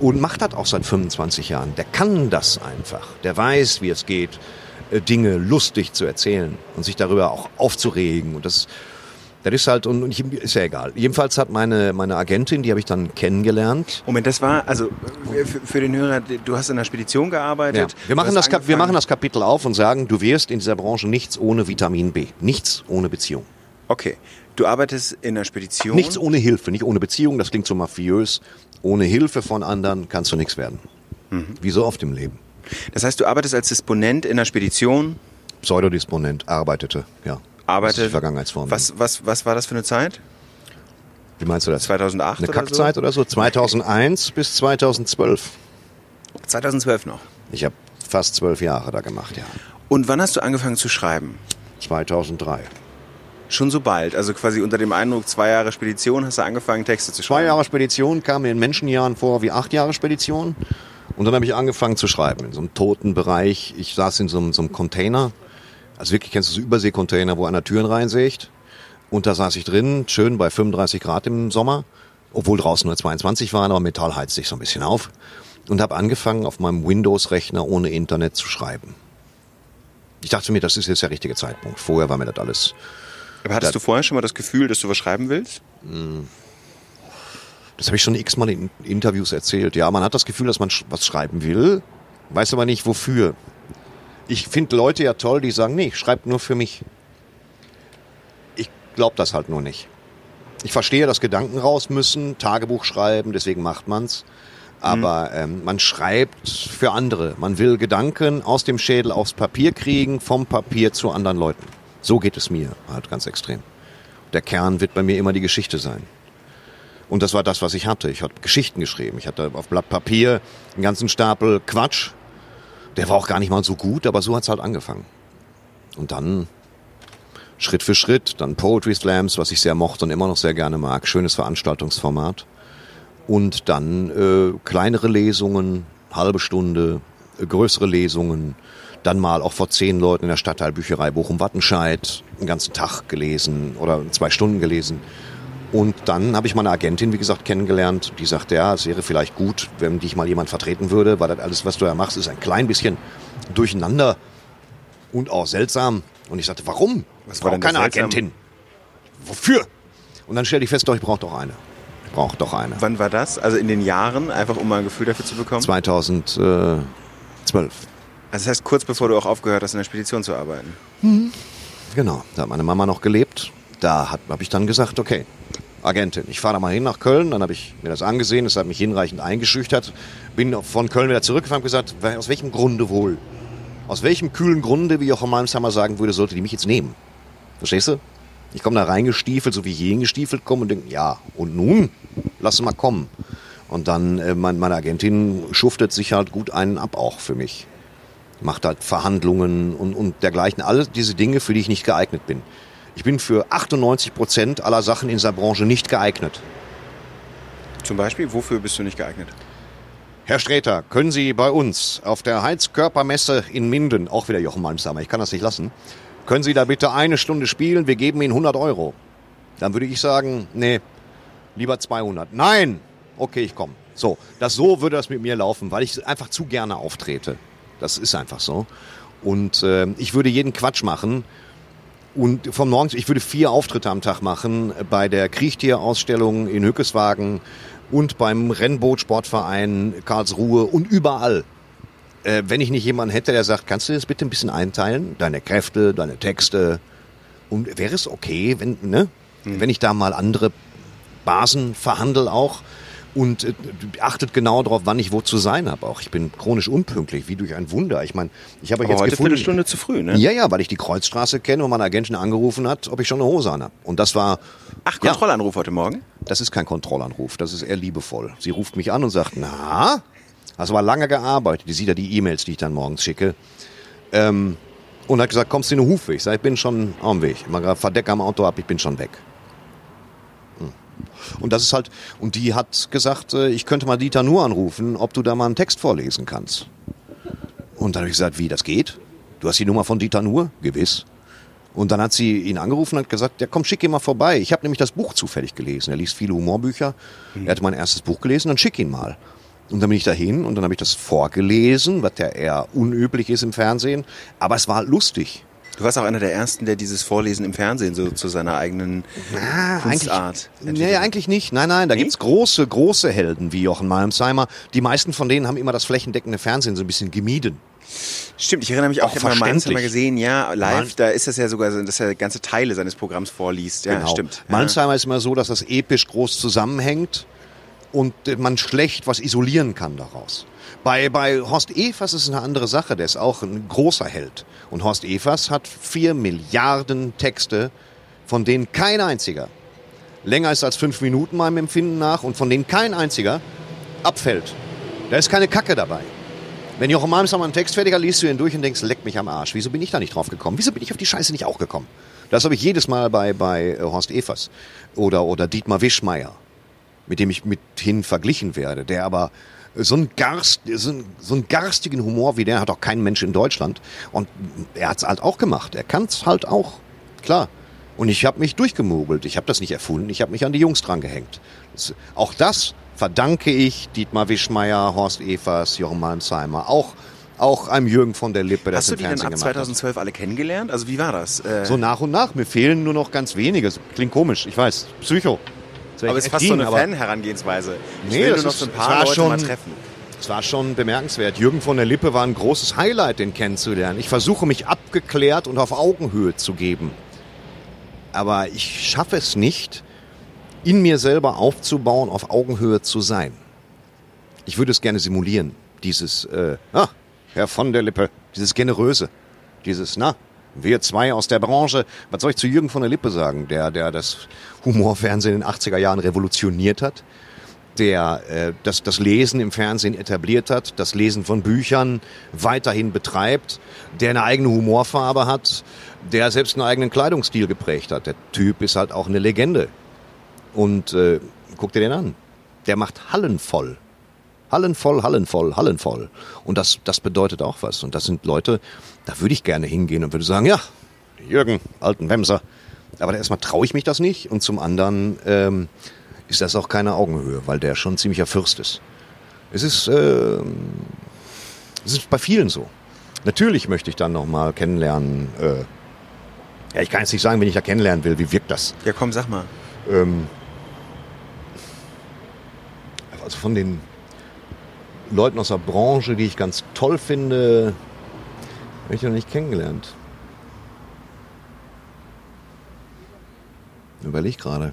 und macht das auch seit 25 Jahren. Der kann das einfach. Der weiß, wie es geht, äh, Dinge lustig zu erzählen und sich darüber auch aufzuregen. Und das, das ist halt, und ich, ist ja egal. Jedenfalls hat meine, meine Agentin, die habe ich dann kennengelernt. Moment, das war, also äh, für, für den Hörer, du hast in der Spedition Ja. gearbeitet. Wir, machen das, Kap- wir machen das Kapitel auf und sagen, du wirst in dieser Branche nichts ohne Vitamin B. Nichts ohne Beziehung. Okay, du arbeitest in der Spedition. Nichts ohne Hilfe, nicht ohne Beziehung, das klingt so mafiös. Ohne Hilfe von anderen kannst du nichts werden. Wie so oft im Leben. Das heißt, du arbeitest als Disponent in der Spedition, Pseudodisponent, arbeitete, ja. Arbeitest. die Vergangenheitsform. Was, was, was war das für eine Zeit? Wie meinst du das? 2008 Eine oder Kackzeit oder so? 2001 bis 2012. so? 2012 noch. Ich habe fast zwölf Jahre da gemacht, ja. Und wann hast du angefangen zu schreiben? 2003. Schon so bald, also quasi unter dem Eindruck, zwei Jahre Spedition hast du angefangen, Texte zu schreiben. Zwei Jahre Spedition kam mir in Menschenjahren vor wie acht Jahre Spedition. Und dann habe ich angefangen zu schreiben, in so einem toten Bereich. Ich saß in so einem, so einem Container. Also wirklich, kennst du so Überseekontainer, wo einer Türen reinsägt. Und da saß ich drin, schön bei 35 Grad im Sommer. Obwohl draußen nur 22 waren, aber Metall heizt sich so ein bisschen auf. Und habe angefangen, auf meinem Windows-Rechner ohne Internet zu schreiben. Ich dachte mir, das ist jetzt der richtige Zeitpunkt. Vorher war mir das alles Aber hattest Da- du vorher schon mal das Gefühl, dass du was schreiben willst? Das habe ich schon x-mal in Interviews erzählt. Ja, man hat das Gefühl, dass man was schreiben will, weiß aber nicht wofür. Ich finde Leute ja toll, die sagen, nee, ich schreibe nur für mich. Ich glaube das halt nur nicht. Ich verstehe, dass Gedanken raus müssen, Tagebuch schreiben, deswegen macht man's. Aber ähm, man schreibt für andere. Man will Gedanken aus dem Schädel aufs Papier kriegen, vom Papier zu anderen Leuten. So geht es mir halt ganz extrem. Der Kern wird bei mir immer die Geschichte sein. Und das war das, was ich hatte. Ich habe Geschichten geschrieben. Ich hatte auf Blatt Papier einen ganzen Stapel Quatsch. Der war auch gar nicht mal so gut, aber so hat's halt angefangen. Und dann Schritt für Schritt, dann Poetry Slams, was ich sehr mochte und immer noch sehr gerne mag. Schönes Veranstaltungsformat. Und dann äh, kleinere Lesungen, halbe Stunde, äh, größere Lesungen. Dann mal auch vor zehn Leuten in der Stadtteilbücherei Bochum-Wattenscheid einen ganzen Tag gelesen oder zwei Stunden gelesen. Und dann habe ich meine Agentin, wie gesagt, kennengelernt. Die sagte, ja, es wäre vielleicht gut, wenn dich mal jemand vertreten würde, weil das alles, was du da machst, ist ein klein bisschen durcheinander und auch seltsam. Und ich sagte, warum? Was Ich war brauche denn keine Seltsame? Agentin. Wofür? Und dann stellte ich fest, doch, ich brauche doch eine. Ich brauche doch eine. Wann war das? Also in den Jahren, einfach um mal ein Gefühl dafür zu bekommen? 2012. Also das heißt, kurz bevor du auch aufgehört hast, in der Spedition zu arbeiten. Genau, da hat meine Mama noch gelebt. Da habe ich dann gesagt, okay, Agentin, ich fahre da mal hin nach Köln. Dann habe ich mir das angesehen, das hat mich hinreichend eingeschüchtert. Bin von Köln wieder zurückgefahren und gesagt, "Wer- aus welchem Grunde wohl? Aus welchem kühlen Grunde, wie Jochen Malmsheimer sagen würde, sollte die mich jetzt nehmen? Verstehst du? Ich komme da reingestiefelt, so wie ich hier hingestiefelt komme und denke, ja, und nun? Lass mal kommen. Und dann, äh, mein, meine Agentin schuftet sich halt gut einen ab auch für mich macht halt Verhandlungen und, und dergleichen. Alle diese Dinge, für die ich nicht geeignet bin. Ich bin für 98 Prozent aller Sachen in dieser Branche nicht geeignet. Zum Beispiel, wofür bist du nicht geeignet? Herr Sträter, können Sie bei uns auf der Heizkörpermesse in Minden, auch wieder Jochen Malmsheimer, ich kann das nicht lassen, können Sie da bitte eine Stunde spielen, wir geben Ihnen 100 Euro. Dann würde ich sagen, nee, lieber 200. Nein! Okay, ich komme. So, das so würde das mit mir laufen, weil ich einfach zu gerne auftrete. Das ist einfach so. Und äh, ich würde jeden Quatsch machen, Und von morgens, ich würde vier Auftritte am Tag machen bei der Kriechtierausstellung in Hückeswagen und beim Rennbootsportverein Karlsruhe und überall. Äh, wenn ich nicht jemanden hätte, der sagt, kannst du das bitte ein bisschen einteilen? Deine Kräfte, deine Texte. Und wäre es okay, wenn, ne? wenn ich da mal andere Basen verhandel auch? Und äh, achtet genau darauf, wann ich wo zu sein habe. Auch ich bin chronisch unpünktlich, wie durch ein Wunder. Ich meine, ich habe euch jetzt heute gefunden. Viertelstunde zu früh, ne? Ja, ja, weil ich die Kreuzstraße kenne und meine Agentin angerufen hat, ob ich schon eine Hose an habe. Und das war, Ach, Ja. Kontrollanruf heute Morgen? das ist kein Kontrollanruf, das ist eher liebevoll. Sie ruft mich an und sagt, na, hast aber lange gearbeitet. Die sieht ja die E-Mails, die ich dann morgens schicke. Ähm, und hat gesagt, kommst du in den Hufweg? Ich sag, ich bin schon am Weg. Ich mach gerade Verdecker am Auto ab, ich bin schon weg. Und das ist halt, und die hat gesagt, äh, ich könnte mal Dieter nur anrufen, ob du da mal einen Text vorlesen kannst. Und dann habe ich gesagt, wie, das geht? Du hast die Nummer von Dieter Nuhr? Gewiss. Und dann hat sie ihn angerufen und hat gesagt, ja komm, schick ihn mal vorbei. Ich habe nämlich das Buch zufällig gelesen. Er liest viele Humorbücher. Er hatte mein erstes Buch gelesen, dann schick ihn mal. Und dann bin ich dahin und dann habe ich das vorgelesen, was ja eher unüblich ist im Fernsehen. Aber es war halt lustig. Du warst auch einer der Ersten, der dieses Vorlesen im Fernsehen so zu seiner eigenen Kunstart Nee, eigentlich nicht. Nein, nein, da Nee? gibt's große, große Helden wie Jochen Malmsheimer. Die meisten von denen haben immer das flächendeckende Fernsehen so ein bisschen gemieden. Stimmt, ich erinnere mich auch, Auch ich habe mal gesehen, ja, live, da ist das ja sogar, so, dass er ganze Teile seines Programms vorliest. Ja, stimmt. Ja. Malmsheimer ist immer so, dass das episch groß zusammenhängt und man schlecht was isolieren kann daraus. Bei, bei Horst Evers ist es eine andere Sache, der ist auch ein großer Held. Und Horst Evers hat vier Milliarden Texte, von denen kein einziger länger ist als fünf Minuten meinem Empfinden nach und von denen kein einziger abfällt. Da ist keine Kacke dabei. Wenn Jochen Malmsheimer einen Text fertiger liest du ihn durch und denkst, leck mich am Arsch. Wieso bin ich da nicht drauf gekommen? Wieso bin ich auf die Scheiße nicht auch gekommen? Das habe ich jedes Mal bei, bei äh, Horst Evers oder, oder Dietmar Wischmeier, mit dem ich mithin verglichen werde, der aber so einen, Garst, so, einen, so einen garstigen Humor wie der hat auch kein Mensch in Deutschland. Und er hat's halt auch gemacht. Er kann's halt auch. Klar. Und ich habe mich durchgemogelt. Ich habe das nicht erfunden. Ich habe mich an die Jungs dran gehängt. Das, auch das verdanke ich Dietmar Wischmeier, Horst Evers, Jochen Malmsheimer, auch, auch einem Jürgen von der Lippe, der Hast du die Fernsehen ab gemacht hat. 2012 alle kennengelernt? Also wie war das? Äh, So nach und nach. Mir fehlen nur noch ganz wenige. Klingt komisch, ich weiß. Psycho. Aber es ist fast so eine Fan-Herangehensweise. Ich Nee, will nur noch so ein es paar war Leute schon- mal treffen. Es war schon bemerkenswert. Jürgen von der Lippe war ein großes Highlight, den kennenzulernen. Ich versuche mich abgeklärt und auf Augenhöhe zu geben. Aber ich schaffe es nicht, in mir selber aufzubauen, auf Augenhöhe zu sein. Ich würde es gerne simulieren. Dieses, äh, ah, Herr von der Lippe, dieses Generöse. Dieses, na, wir zwei aus der Branche. Was soll ich zu Jürgen von der Lippe sagen, der, der das Humorfernsehen in den 80er Jahren revolutioniert hat? der äh, das, das Lesen im Fernsehen etabliert hat, das Lesen von Büchern weiterhin betreibt, der eine eigene Humorfarbe hat, der selbst einen eigenen Kleidungsstil geprägt hat. Der Typ ist halt auch eine Legende. Und äh, guck dir den an. Der macht Hallen voll. Hallen voll, Hallen voll, Hallen voll. Und das, das bedeutet auch was. Und das sind Leute, da würde ich gerne hingehen und würde sagen, ja, Jürgen, alten Wemser. Aber erstmal traue ich mich das nicht. Und zum anderen ähm, ist das auch keine Augenhöhe, weil der schon ziemlicher Fürst ist. Es ist, ähm, es ist bei vielen so. Natürlich möchte ich dann nochmal kennenlernen. Äh, ja, ich kann jetzt nicht sagen, wenn ich da kennenlernen will, wie wirkt das? Ja, komm, sag mal. Ähm, also von den Leuten aus der Branche, die ich ganz toll finde, habe ich noch nicht kennengelernt. Überleg gerade.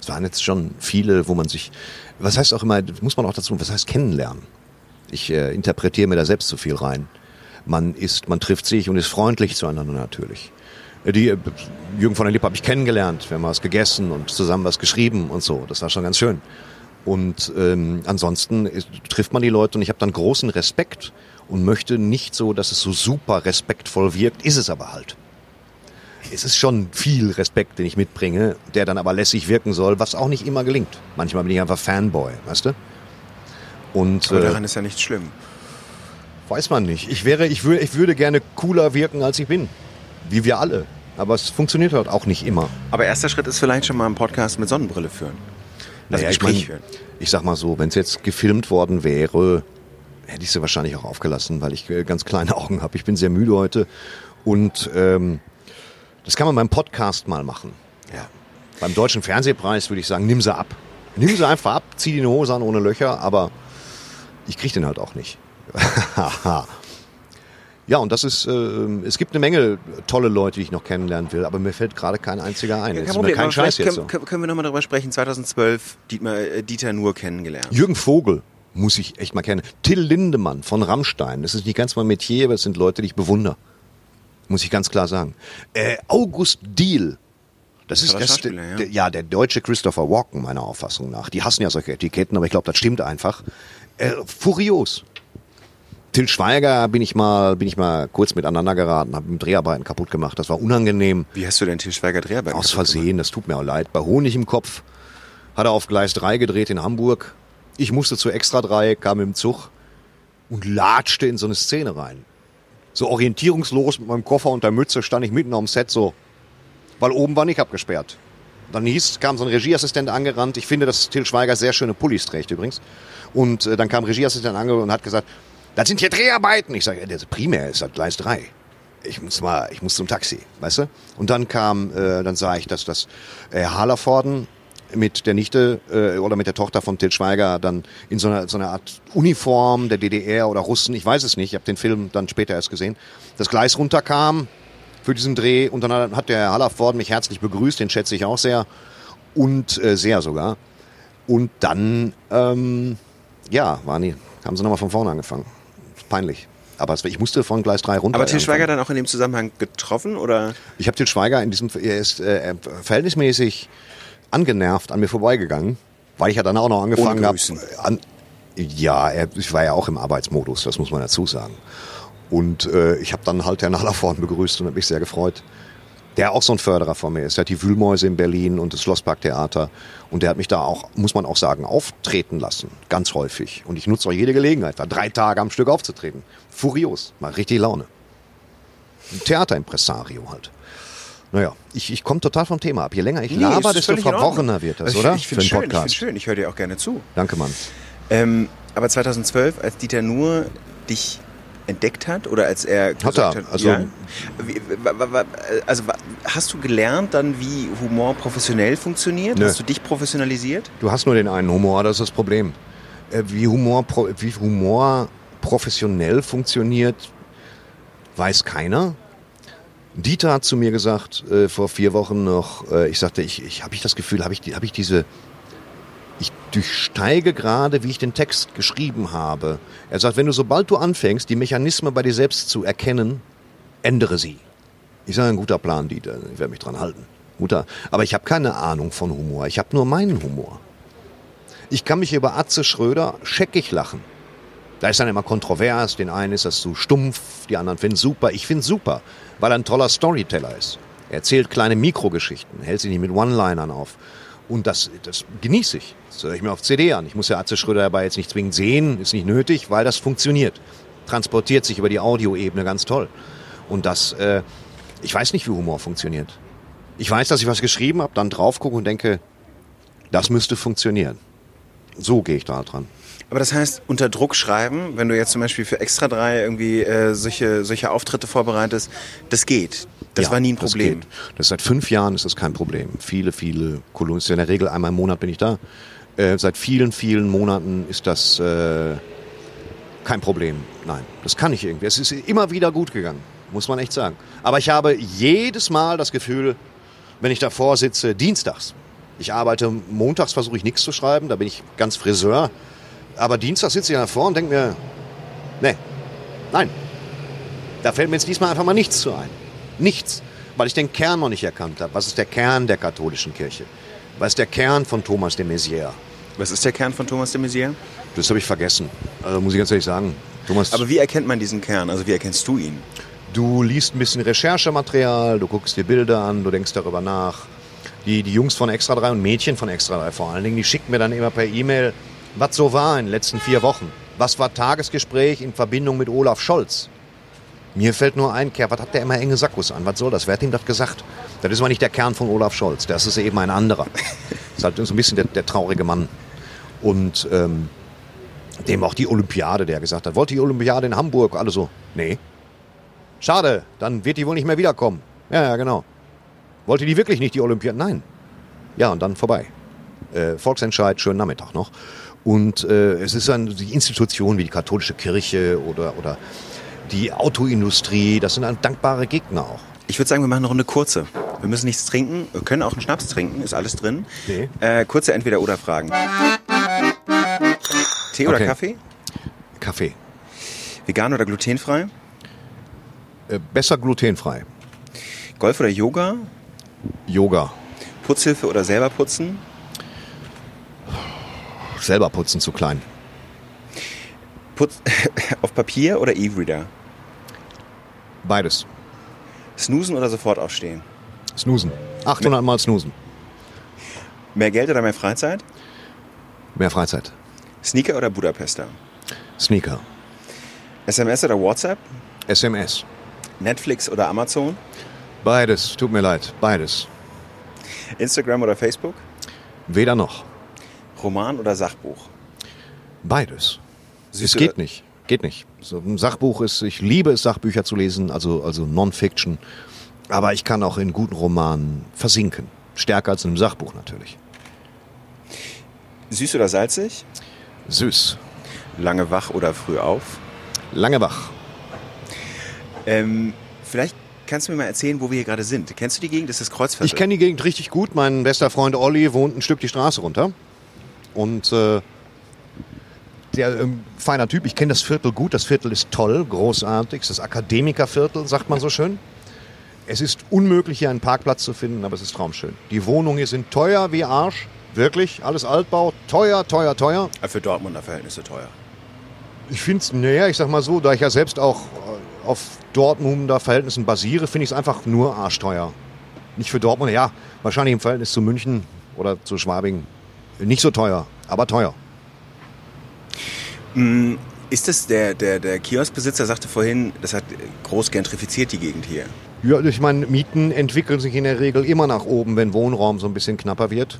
Es waren jetzt schon viele, wo man sich, was heißt auch immer, muss man auch dazu, was heißt kennenlernen? Ich äh, interpretiere mir da selbst zu viel rein. Man ist, man trifft sich und ist freundlich zueinander natürlich. Äh, Die äh, Jürgen von der Lippe habe ich kennengelernt. Wir haben was gegessen und zusammen was geschrieben und so. Das war schon ganz schön. Und ähm, ansonsten ist, trifft man die Leute und ich habe dann großen Respekt und möchte nicht so, dass es so super respektvoll wirkt. Ist es aber halt. Es ist schon viel Respekt, den ich mitbringe, der dann aber lässig wirken soll, was auch nicht immer gelingt. Manchmal bin ich einfach Fanboy, weißt du? Und Aber äh, daran ist ja nicht schlimm. Weiß man nicht. Ich wäre, ich würde, ich würde gerne cooler wirken, als ich bin. Wie wir alle. Aber es funktioniert halt auch nicht immer. Aber erster Schritt ist vielleicht schon mal einen Podcast mit Sonnenbrille führen. Das Naja, ich, Gespräch mein, führen. ich sag mal so, wenn es jetzt gefilmt worden wäre, hätte ich sie wahrscheinlich auch aufgelassen, weil ich äh, ganz kleine Augen habe. Ich bin sehr müde heute und ähm, Das kann man beim Podcast mal machen. Ja. Beim Deutschen Fernsehpreis würde ich sagen, nimm sie ab. Nimm sie einfach ab, zieh die Hose an ohne Löcher, aber ich kriege den halt auch nicht. ja, und das ist, äh, es gibt eine Menge tolle Leute, die ich noch kennenlernen will, aber mir fällt gerade kein einziger ein. Ja, kein Problem, kein Scheiß jetzt können, so. können wir nochmal darüber sprechen. 2012 Dietmar, äh, Dieter Nuhr kennengelernt. Jürgen Vogel muss ich echt mal kennen. Till Lindemann von Rammstein. Das ist nicht ganz mein Metier, aber es sind Leute, die ich bewundere. Muss ich ganz klar sagen. Äh, August Diehl. Das ist Toller das, Schauspieler, ja. der, ja, der deutsche Christopher Walken, meiner Auffassung nach. Die hassen ja solche Etiketten, aber ich glaube, das stimmt einfach. Äh, furios. Till Schweiger bin ich mal, bin ich mal kurz miteinander geraten, habe ihm Dreharbeiten kaputt gemacht. Das war unangenehm. Wie hast du denn Til Schweiger Dreharbeiten Aus Versehen, das tut mir auch leid. Bei Honig im Kopf hat er auf Gleis 3 gedreht in Hamburg. Ich musste zu Extra 3, kam im Zug und latschte in so eine Szene rein. So orientierungslos mit meinem Koffer und der Mütze stand ich mitten am Set so, weil oben war nicht abgesperrt. Dann hieß, kam so ein Regieassistent angerannt. Ich finde, dass Till Schweiger sehr schöne Pullis trägt übrigens. Und äh, dann kam Regieassistent angerannt und hat gesagt, das sind hier Dreharbeiten. Ich sage, ja, primär ist das Gleis 3 ich muss mal, ich muss zum Taxi, weißt du? Und dann kam, äh, dann sah ich, dass das äh, Halervorden mit der Nichte äh, oder mit der Tochter von Til Schweiger dann in so einer, so einer Art Uniform der DDR oder Russen, ich weiß es nicht, ich habe den Film dann später erst gesehen, das Gleis runterkam für diesen Dreh und dann hat- der Hallervorden mich herzlich begrüßt, den schätze ich auch sehr und äh, sehr sogar. Und dann, ähm, ja, waren die, haben sie nochmal von vorne angefangen. Peinlich. Aber ich musste von Gleis 3 runter. Aber Til. Schweiger dann auch in dem Zusammenhang getroffen oder? Ich habe Til Schweiger in diesem, er ist äh, verhältnismäßig angenervt an mir vorbeigegangen, weil ich ja dann auch noch angefangen habe. An, ja, ich war ja auch im Arbeitsmodus, das muss man dazu sagen. Und äh, ich habe dann halt Herrn Hallervorn begrüßt und habe mich sehr gefreut. Der auch so ein Förderer von mir ist. Der hat die Wühlmäuse in Berlin und das Schlossparktheater. Und der hat mich da auch, muss man auch sagen, auftreten lassen. Ganz häufig. Und ich nutze auch jede Gelegenheit, da drei Tage am Stück aufzutreten. Furios. Mal richtig Laune. Ein Theaterimpresario halt. Naja, ich, ich komme total vom Thema ab. Je länger ich laber, ist desto verworrener wird das, Also oder? Ich, ich finde Für schön, ich finde schön. Ich höre dir auch gerne zu. Danke, Mann. Ähm, aber 2012, als Dieter Nuhr dich entdeckt hat oder als er gesagt er, hat, also- ja, wie, also hast du gelernt dann, wie Humor professionell funktioniert? Nö. Hast du dich professionalisiert? Du hast nur den einen Humor, das ist das Problem. Äh, Wie Humor, wie Humor professionell funktioniert, weiß keiner. Dieter hat zu mir gesagt, äh, vor vier Wochen noch, äh, ich sagte, ich, ich habe ich das Gefühl, habe ich, habe ich diese, ich durchsteige gerade, wie ich den Text geschrieben habe. Er sagt, wenn du, sobald du anfängst, die Mechanismen bei dir selbst zu erkennen, ändere sie. Ich sage, ein guter Plan, Dieter, ich werde mich dran halten. Guter. Aber ich habe keine Ahnung von Humor, ich habe nur meinen Humor. Ich kann mich über Atze Schröder scheckig lachen. Da ist dann immer kontrovers. Den einen ist das zu stumpf, die anderen finden super. Ich finde super, weil er ein toller Storyteller ist. Er erzählt kleine Mikrogeschichten, hält sich nicht mit One-Linern auf. Und das, das genieße ich. Das höre ich mir auf CD an. Ich muss ja Atze Schröder dabei jetzt nicht zwingend sehen, ist nicht nötig, weil das funktioniert. Transportiert sich über die Audioebene ganz toll. Und das, äh, ich weiß nicht, wie Humor funktioniert. Ich weiß, dass ich was geschrieben habe, dann drauf gucke und denke, das müsste funktionieren. So gehe ich da dran. Aber das heißt, unter Druck schreiben, wenn du jetzt zum Beispiel für Extra 3 irgendwie äh, solche, solche Auftritte vorbereitest, das geht. Das Ja, war nie ein das Problem. geht. Das seit fünf Jahren ist das kein Problem. Viele, viele Kolonisten, in der Regel einmal im Monat bin ich da. Äh, seit vielen, vielen Monaten ist das äh, kein Problem. Nein, das kann ich irgendwie. Es ist immer wieder gut gegangen, muss man echt sagen. Aber ich habe jedes Mal das Gefühl, wenn ich davor sitze, dienstags. Ich arbeite montags, versuche ich nichts zu schreiben, da bin ich ganz Friseur. Aber dienstags sitze ich davor und denke mir, nee, nein, da fällt mir jetzt diesmal einfach mal nichts zu ein. Nichts. Weil ich den Kern noch nicht erkannt habe. Was ist der Kern der katholischen Kirche? Was ist der Kern von Thomas de Maizière? Was ist der Kern von Thomas de Maizière? Das habe ich vergessen. Also muss ich ganz ehrlich sagen. Thomas, Aber wie erkennt man diesen Kern? Also wie erkennst du ihn? du liest ein bisschen Recherchematerial, du guckst dir Bilder an, du denkst darüber nach. Die, die Jungs von Extra 3 und Mädchen von Extra 3 vor allen Dingen, die schicken mir dann immer per E-Mail, was so war in den letzten vier Wochen. Was war Tagesgespräch in Verbindung mit Olaf Scholz? Mir fällt nur ein, Kerr, was hat der immer enge Sackos an? Was soll das? Wer hat ihm das gesagt? Das ist aber nicht der Kern von Olaf Scholz. Das ist eben ein anderer. Das ist halt so ein bisschen der, der traurige Mann. Und ähm, dem auch die Olympiade, der gesagt hat, wollt ihr die Olympiade in Hamburg? Alle so, nee. Schade, dann wird die wohl nicht mehr wiederkommen. Ja, ja, genau. Wollt ihr die wirklich nicht, die Olympiaden? Nein. Ja, und dann vorbei. Äh, Volksentscheid, schönen Nachmittag noch. Und äh, es ist dann die Institutionen wie die katholische Kirche oder, oder die Autoindustrie, das sind dann dankbare Gegner auch. Ich würde sagen, wir machen eine Runde kurze. Wir müssen nichts trinken, wir können auch einen Schnaps trinken, ist alles drin. Nee. Äh, kurze Entweder-Oder-Fragen. Tee oder Okay. Kaffee? Kaffee. Vegan oder glutenfrei? Äh, besser glutenfrei. Golf oder Yoga? Yoga. Putzhilfe oder selber putzen? Selber putzen zu klein. Putz auf Papier oder E-Reader? Beides. Snoosen oder sofort aufstehen? Snoosen. 800 Mal snoosen. Mehr Geld oder mehr Freizeit? Mehr Freizeit. Sneaker oder Budapester? Sneaker. SMS oder WhatsApp? SMS. Netflix oder Amazon? Beides. Tut mir leid. Beides. Instagram oder Facebook? Weder noch. Roman oder Sachbuch? Beides. Es Süße- geht nicht. Geht nicht. So ein Sachbuch ist, ich liebe es, Sachbücher zu lesen, also, also Non-Fiction. Aber ich kann auch in guten Romanen versinken. Stärker als in einem Sachbuch natürlich. Süß oder salzig? Süß. Lange wach oder früh auf? Lange wach. Ähm, vielleicht kannst du mir mal erzählen, wo wir hier gerade sind. Kennst du die Gegend? Das ist das Kreuzviertel. Ich kenne die Gegend richtig gut. Mein bester Freund Olli wohnt ein Stück die Straße runter. Und äh, der ähm, feiner Typ. Ich kenne das Viertel gut. Das Viertel ist toll, großartig. Es ist das Akademikerviertel, sagt man so schön. Es ist unmöglich, hier einen Parkplatz zu finden, aber es ist traumschön. Die Wohnungen hier sind teuer wie Arsch. Wirklich, alles Altbau. Teuer, teuer, teuer. Für Dortmunder Verhältnisse teuer. Ich finde es, naja, ich sag mal so, da ich ja selbst auch äh, auf Dortmunder Verhältnissen basiere, finde ich es einfach nur arschteuer. Nicht für Dortmund, ja, wahrscheinlich im Verhältnis zu München oder zu Schwabing nicht so teuer, aber teuer. Mm, Ist das der, der, der Kioskbesitzer sagte vorhin, das hat groß gentrifiziert die Gegend hier. Ja, ich meine, Mieten entwickeln sich in der Regel immer nach oben, wenn Wohnraum so ein bisschen knapper wird,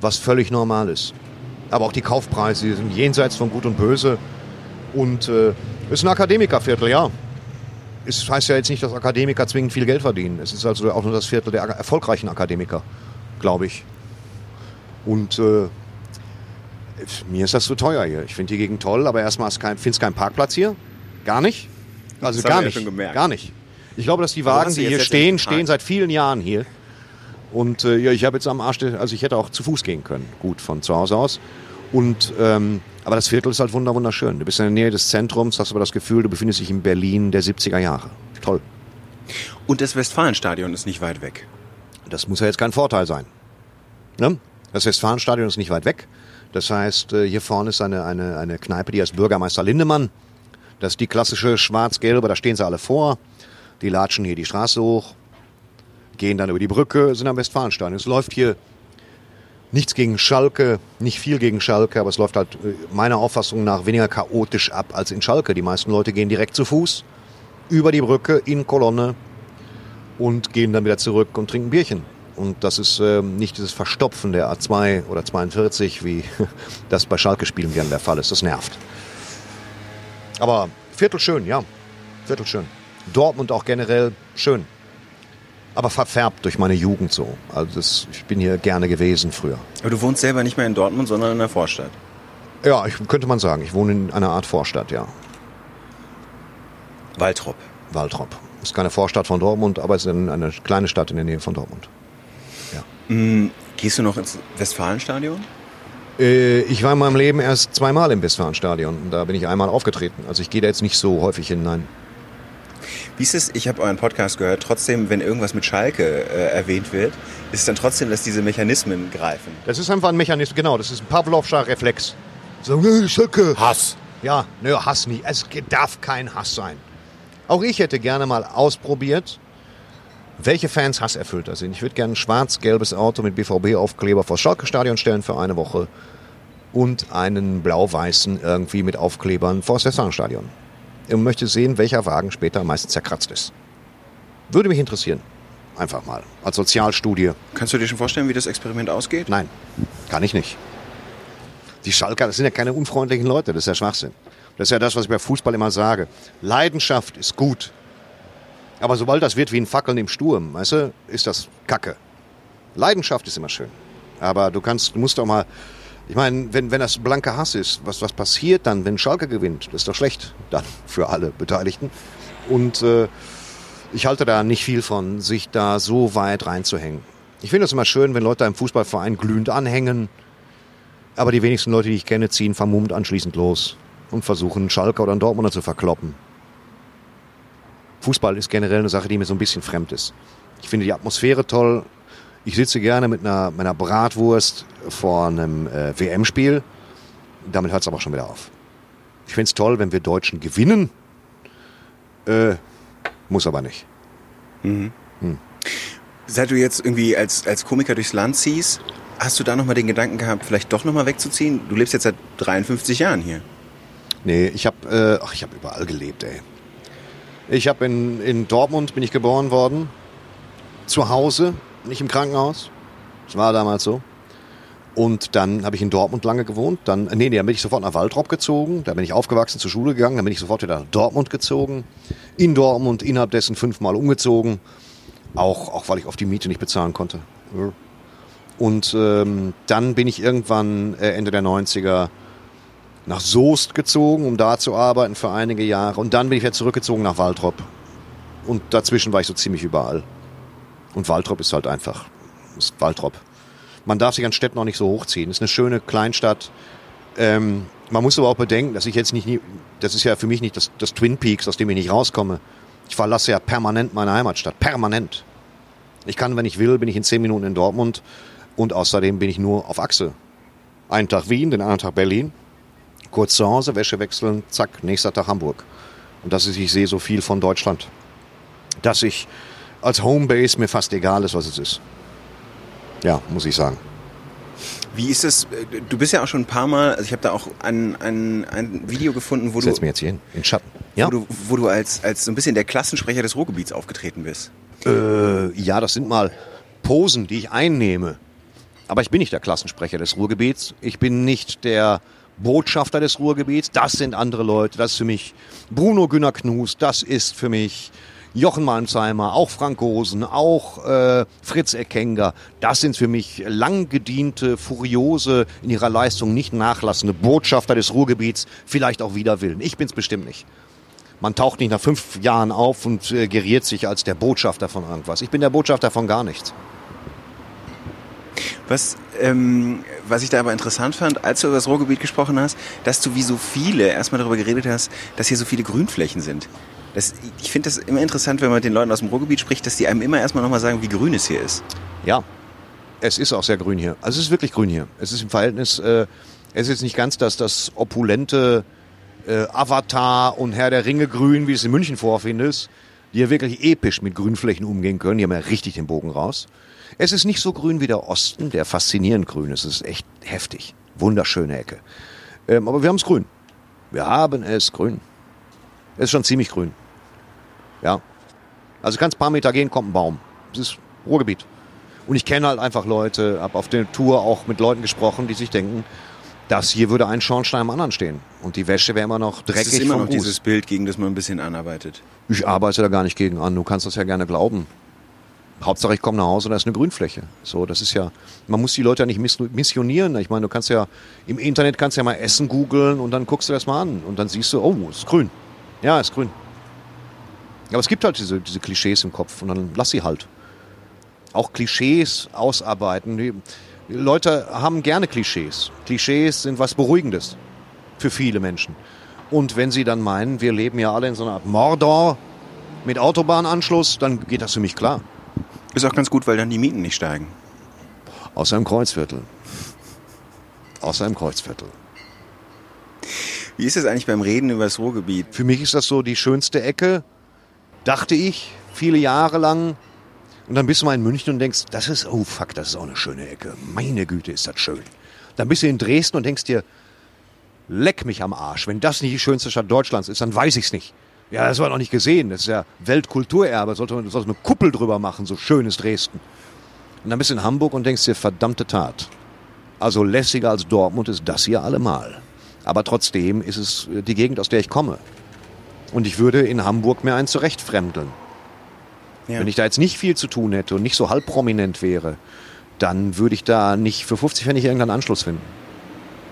was völlig normal ist. Aber auch die Kaufpreise die sind jenseits von Gut und Böse. Und äh, ist ein Akademikerviertel, ja. Es heißt ja jetzt nicht, dass Akademiker zwingend viel Geld verdienen. Es ist also auch nur das Viertel der erfolgreichen Akademiker, glaube ich. Und äh, mir ist das zu teuer hier. Ich finde die Gegend toll, aber erstmal finde es keinen Parkplatz hier. Gar nicht. Also Das gar ja nicht. schon gemerkt. Gar nicht. Ich glaube, dass die Also Wagen, die hier stehen, stehen seit vielen Jahren hier. Und äh, ja, ich habe jetzt am Arsch, also ich hätte auch zu Fuß gehen können, gut von zu Hause aus. Und ähm, aber das Viertel ist halt wunder wunderschön. Du bist in der Nähe des Zentrums, hast aber das Gefühl, du befindest dich in Berlin der 70er Jahre. Toll. Und das Westfalenstadion ist nicht weit weg. Das muss ja jetzt kein Vorteil sein. Ne? Das Westfalenstadion ist nicht weit weg. Das heißt, äh, hier vorne ist eine, eine, eine Kneipe, die heißt Bürgermeister Lindemann. Das ist die klassische schwarz-gelbe, da stehen sie alle vor. Die latschen hier die Straße hoch, gehen dann über die Brücke, sind am Westfalenstadion. Es läuft hier nichts gegen Schalke, nicht viel gegen Schalke, aber es läuft halt äh, meiner Auffassung nach weniger chaotisch ab als in Schalke. Die meisten Leute gehen direkt zu Fuß über die Brücke in Kolonne und gehen dann wieder zurück und trinken Bierchen. Und das ist ähm, nicht dieses Verstopfen der A2 oder 42, wie das bei Schalke-Spielen gerne der Fall ist. Das nervt. Aber Viertel schön, ja. Viertel schön. Dortmund auch generell schön. Aber verfärbt durch meine Jugend so. Also das, ich bin hier gerne gewesen früher. Aber du wohnst selber nicht mehr in Dortmund, sondern in der Vorstadt. Ja, ich, könnte man sagen. Ich wohne in einer Art Vorstadt, ja. Waltrop. Waltrop. Ist keine Vorstadt von Dortmund, aber es ist eine kleine Stadt in der Nähe von Dortmund. Mm, Gehst du noch ins Westfalenstadion? Äh, ich war in meinem Leben erst zweimal im Westfalenstadion. Da bin ich einmal aufgetreten. Also ich gehe da jetzt nicht so häufig hin, nein. Wie ist es, ich habe euren Podcast gehört, trotzdem, wenn irgendwas mit Schalke äh, erwähnt wird, ist es dann trotzdem, dass diese Mechanismen greifen. Das ist einfach ein Mechanismus, genau, das ist ein Pavlovscher Reflex. So, Schalke. Hass. Ja, nö, Hass nie. Es darf kein Hass sein. Auch ich hätte gerne mal ausprobiert, welche Fans hasserfüllter sind. Ich würde gerne ein schwarz-gelbes Auto mit BVB-Aufkleber vor das Schalke-Stadion stellen für eine Woche und einen blau-weißen irgendwie mit Aufklebern vor das Westfalenstadion. Und möchte sehen, welcher Wagen später am meisten zerkratzt ist. Würde mich interessieren. Einfach mal. Als Sozialstudie. Kannst du dir schon vorstellen, wie das Experiment ausgeht? Nein, kann ich nicht. Die Schalker, das sind ja keine unfreundlichen Leute, das ist ja Schwachsinn. Das ist ja das, was ich bei Fußball immer sage. Leidenschaft ist gut. Aber sobald das wird wie ein Fackeln im Sturm, weißt du, ist das Kacke. Leidenschaft ist immer schön. Aber du kannst, du musst auch mal, ich meine, wenn, wenn das blanker Hass ist, was, was passiert dann, wenn Schalke gewinnt? Das ist doch schlecht dann für alle Beteiligten. Und äh, ich halte da nicht viel von, sich da so weit reinzuhängen. Ich finde es immer schön, wenn Leute einem Fußballverein glühend anhängen, aber die wenigsten Leute, die ich kenne, ziehen vermummt anschließend los und versuchen, Schalke oder einen Dortmunder zu verkloppen. Fußball ist generell eine Sache, die mir so ein bisschen fremd ist. Ich finde die Atmosphäre toll. Ich sitze gerne mit einer, meiner Bratwurst vor einem äh, WM-Spiel. Damit hört es aber schon wieder auf. Ich finde es toll, wenn wir Deutschen gewinnen. Äh, muss aber nicht. Mhm. Hm. Seit du jetzt irgendwie als, als Komiker durchs Land ziehst, hast du da nochmal den Gedanken gehabt, vielleicht doch nochmal wegzuziehen? Du lebst jetzt seit 53 Jahren hier. Nee, ich habe äh, ach, ich hab überall gelebt, ey. Ich habe in, in Dortmund bin ich geboren worden. Zu Hause, nicht im Krankenhaus. Das war damals so. Und dann habe ich in Dortmund lange gewohnt. Dann, nee, nee, dann bin ich sofort nach Waldrop gezogen. Da bin ich aufgewachsen, zur Schule gegangen. Dann bin ich sofort wieder nach Dortmund gezogen. In Dortmund, innerhalb dessen fünfmal umgezogen. Auch, auch weil ich auf die Miete nicht bezahlen konnte. Und ähm, dann bin ich irgendwann äh, Ende der 90er nach Soest gezogen, um da zu arbeiten für einige Jahre. Und dann bin ich wieder zurückgezogen nach Waltrop. Und dazwischen war ich so ziemlich überall. Und Waltrop ist halt einfach, ist Waltrop. Man darf sich an Städten noch nicht so hochziehen. Es ist eine schöne Kleinstadt. Ähm, man muss aber auch bedenken, dass ich jetzt nicht, das ist ja für mich nicht das, das Twin Peaks, aus dem ich nicht rauskomme. Ich verlasse ja permanent meine Heimatstadt. Permanent. Ich kann, wenn ich will, bin ich in zehn Minuten in Dortmund. Und außerdem bin ich nur auf Achse. Einen Tag Wien, den anderen Tag Berlin. Kurz zu Hause, Wäsche wechseln, zack, nächster Tag Hamburg. Und das ist, ich sehe so viel von Deutschland, dass ich als Homebase mir fast egal ist, was es ist. Ja, muss ich sagen. Wie ist es? Du bist ja auch schon ein paar Mal, also ich habe da auch ein, ein, ein Video gefunden, wo Setz du. mir jetzt hier hin, in Schatten. Ja? Wo du, wo du als, als so ein bisschen der Klassensprecher des Ruhrgebiets aufgetreten bist. Äh, ja, das sind mal Posen, die ich einnehme. Aber ich bin nicht der Klassensprecher des Ruhrgebiets. Ich bin nicht der Botschafter des Ruhrgebiets. Das sind andere Leute. Das ist für mich Bruno Günner Knus. Das ist für mich Jochen Malmsheimer, auch Frank Rosen, auch äh, Fritz Eckenger. Das sind für mich lang gediente, furiose, in ihrer Leistung nicht nachlassende Botschafter des Ruhrgebiets, vielleicht auch wider Willen. Ich bin's bestimmt nicht. Man taucht nicht nach fünf Jahren auf und äh, geriert sich als der Botschafter von irgendwas. Ich bin der Botschafter von gar nichts. Was, ähm, was ich da aber interessant fand, als du über das Ruhrgebiet gesprochen hast, dass du wie so viele erstmal darüber geredet hast, dass hier so viele Grünflächen sind. Das, ich finde das immer interessant, wenn man mit den Leuten aus dem Ruhrgebiet spricht, dass die einem immer erstmal nochmal sagen, wie grün es hier ist. Ja, es ist auch sehr grün hier. Also es ist wirklich grün hier. Es ist im Verhältnis, äh, es ist jetzt nicht ganz das, das opulente äh, Avatar und Herr der Ringe grün, wie es in München vorfindest, die ja wirklich episch mit Grünflächen umgehen können. Die haben ja richtig den Bogen raus. Es ist nicht so grün wie der Osten, der faszinierend grün ist. Es ist echt heftig. Wunderschöne Ecke. Ähm, aber wir haben es grün. Wir haben es grün. Es ist schon ziemlich grün. Ja. Also kannst ein paar Meter gehen, kommt ein Baum. Es ist Ruhrgebiet. Und ich kenne halt einfach Leute, habe auf der Tour auch mit Leuten gesprochen, die sich denken, das hier würde ein Schornstein am anderen stehen. Und die Wäsche wäre immer noch dreckig. Das ist immer noch Fuß. dieses Bild, gegen das man ein bisschen anarbeitet. Ich arbeite da gar nicht gegen an. Du kannst das ja gerne glauben. Hauptsache ich komme nach Hause und da ist eine Grünfläche. So, das ist ja, man muss die Leute ja nicht missionieren. Ich meine, du kannst ja im Internet kannst ja mal Essen googeln und dann guckst du das mal an und dann siehst du, oh, es ist grün. Ja, ist grün. Aber es gibt halt diese, diese Klischees im Kopf und dann lass sie halt. Auch Klischees ausarbeiten. Die Leute haben gerne Klischees. Klischees sind was Beruhigendes für viele Menschen. Und wenn sie dann meinen, wir leben ja alle in so einer Art Mordor mit Autobahnanschluss, dann geht das für mich klar. Ist auch ganz gut, weil dann die Mieten nicht steigen. Außer im Kreuzviertel. Außer im Kreuzviertel. Wie ist es eigentlich beim Reden über das Ruhrgebiet? Für mich ist das so die schönste Ecke, dachte ich, viele Jahre lang. Und dann bist du mal in München und denkst, das ist, oh fuck, das ist auch eine schöne Ecke. Meine Güte, ist das schön. Dann bist du in Dresden und denkst dir, leck mich am Arsch. Wenn das nicht die schönste Stadt Deutschlands ist, dann weiß ich's nicht. Ja, das war noch nicht gesehen. Das ist ja Weltkulturerbe. Sollte man sollte eine Kuppel drüber machen, so schön ist Dresden. Und dann bist du in Hamburg und denkst dir, verdammte Tat. Also lässiger als Dortmund ist das hier allemal. Aber trotzdem ist es die Gegend, aus der ich komme. Und ich würde in Hamburg mir einen zurechtfremdeln. Ja. Wenn ich da jetzt nicht viel zu tun hätte und nicht so halb prominent wäre, dann würde ich da nicht für 50 Pfennig irgendeinen Anschluss finden.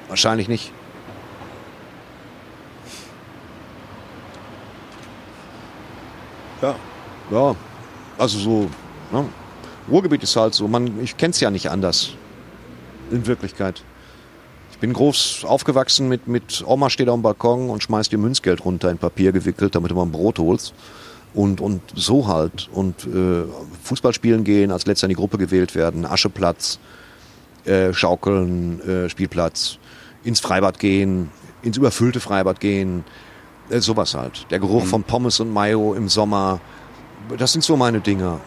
Wahrscheinlich nicht. Ja. Ja, also so, ne? Ruhrgebiet ist halt so, man, ich kenne es ja nicht anders. In Wirklichkeit. Ich bin groß aufgewachsen mit, mit Oma steht am Balkon und schmeißt dir Münzgeld runter in Papier gewickelt, damit du mal ein Brot holst. Und, und so halt. Und äh, Fußball spielen gehen, als letzter in die Gruppe gewählt werden, Ascheplatz, äh, Schaukeln, äh, Spielplatz, ins Freibad gehen, ins überfüllte Freibad gehen, äh, sowas halt. Der Geruch von Pommes und Mayo im Sommer, das sind so meine Dinger.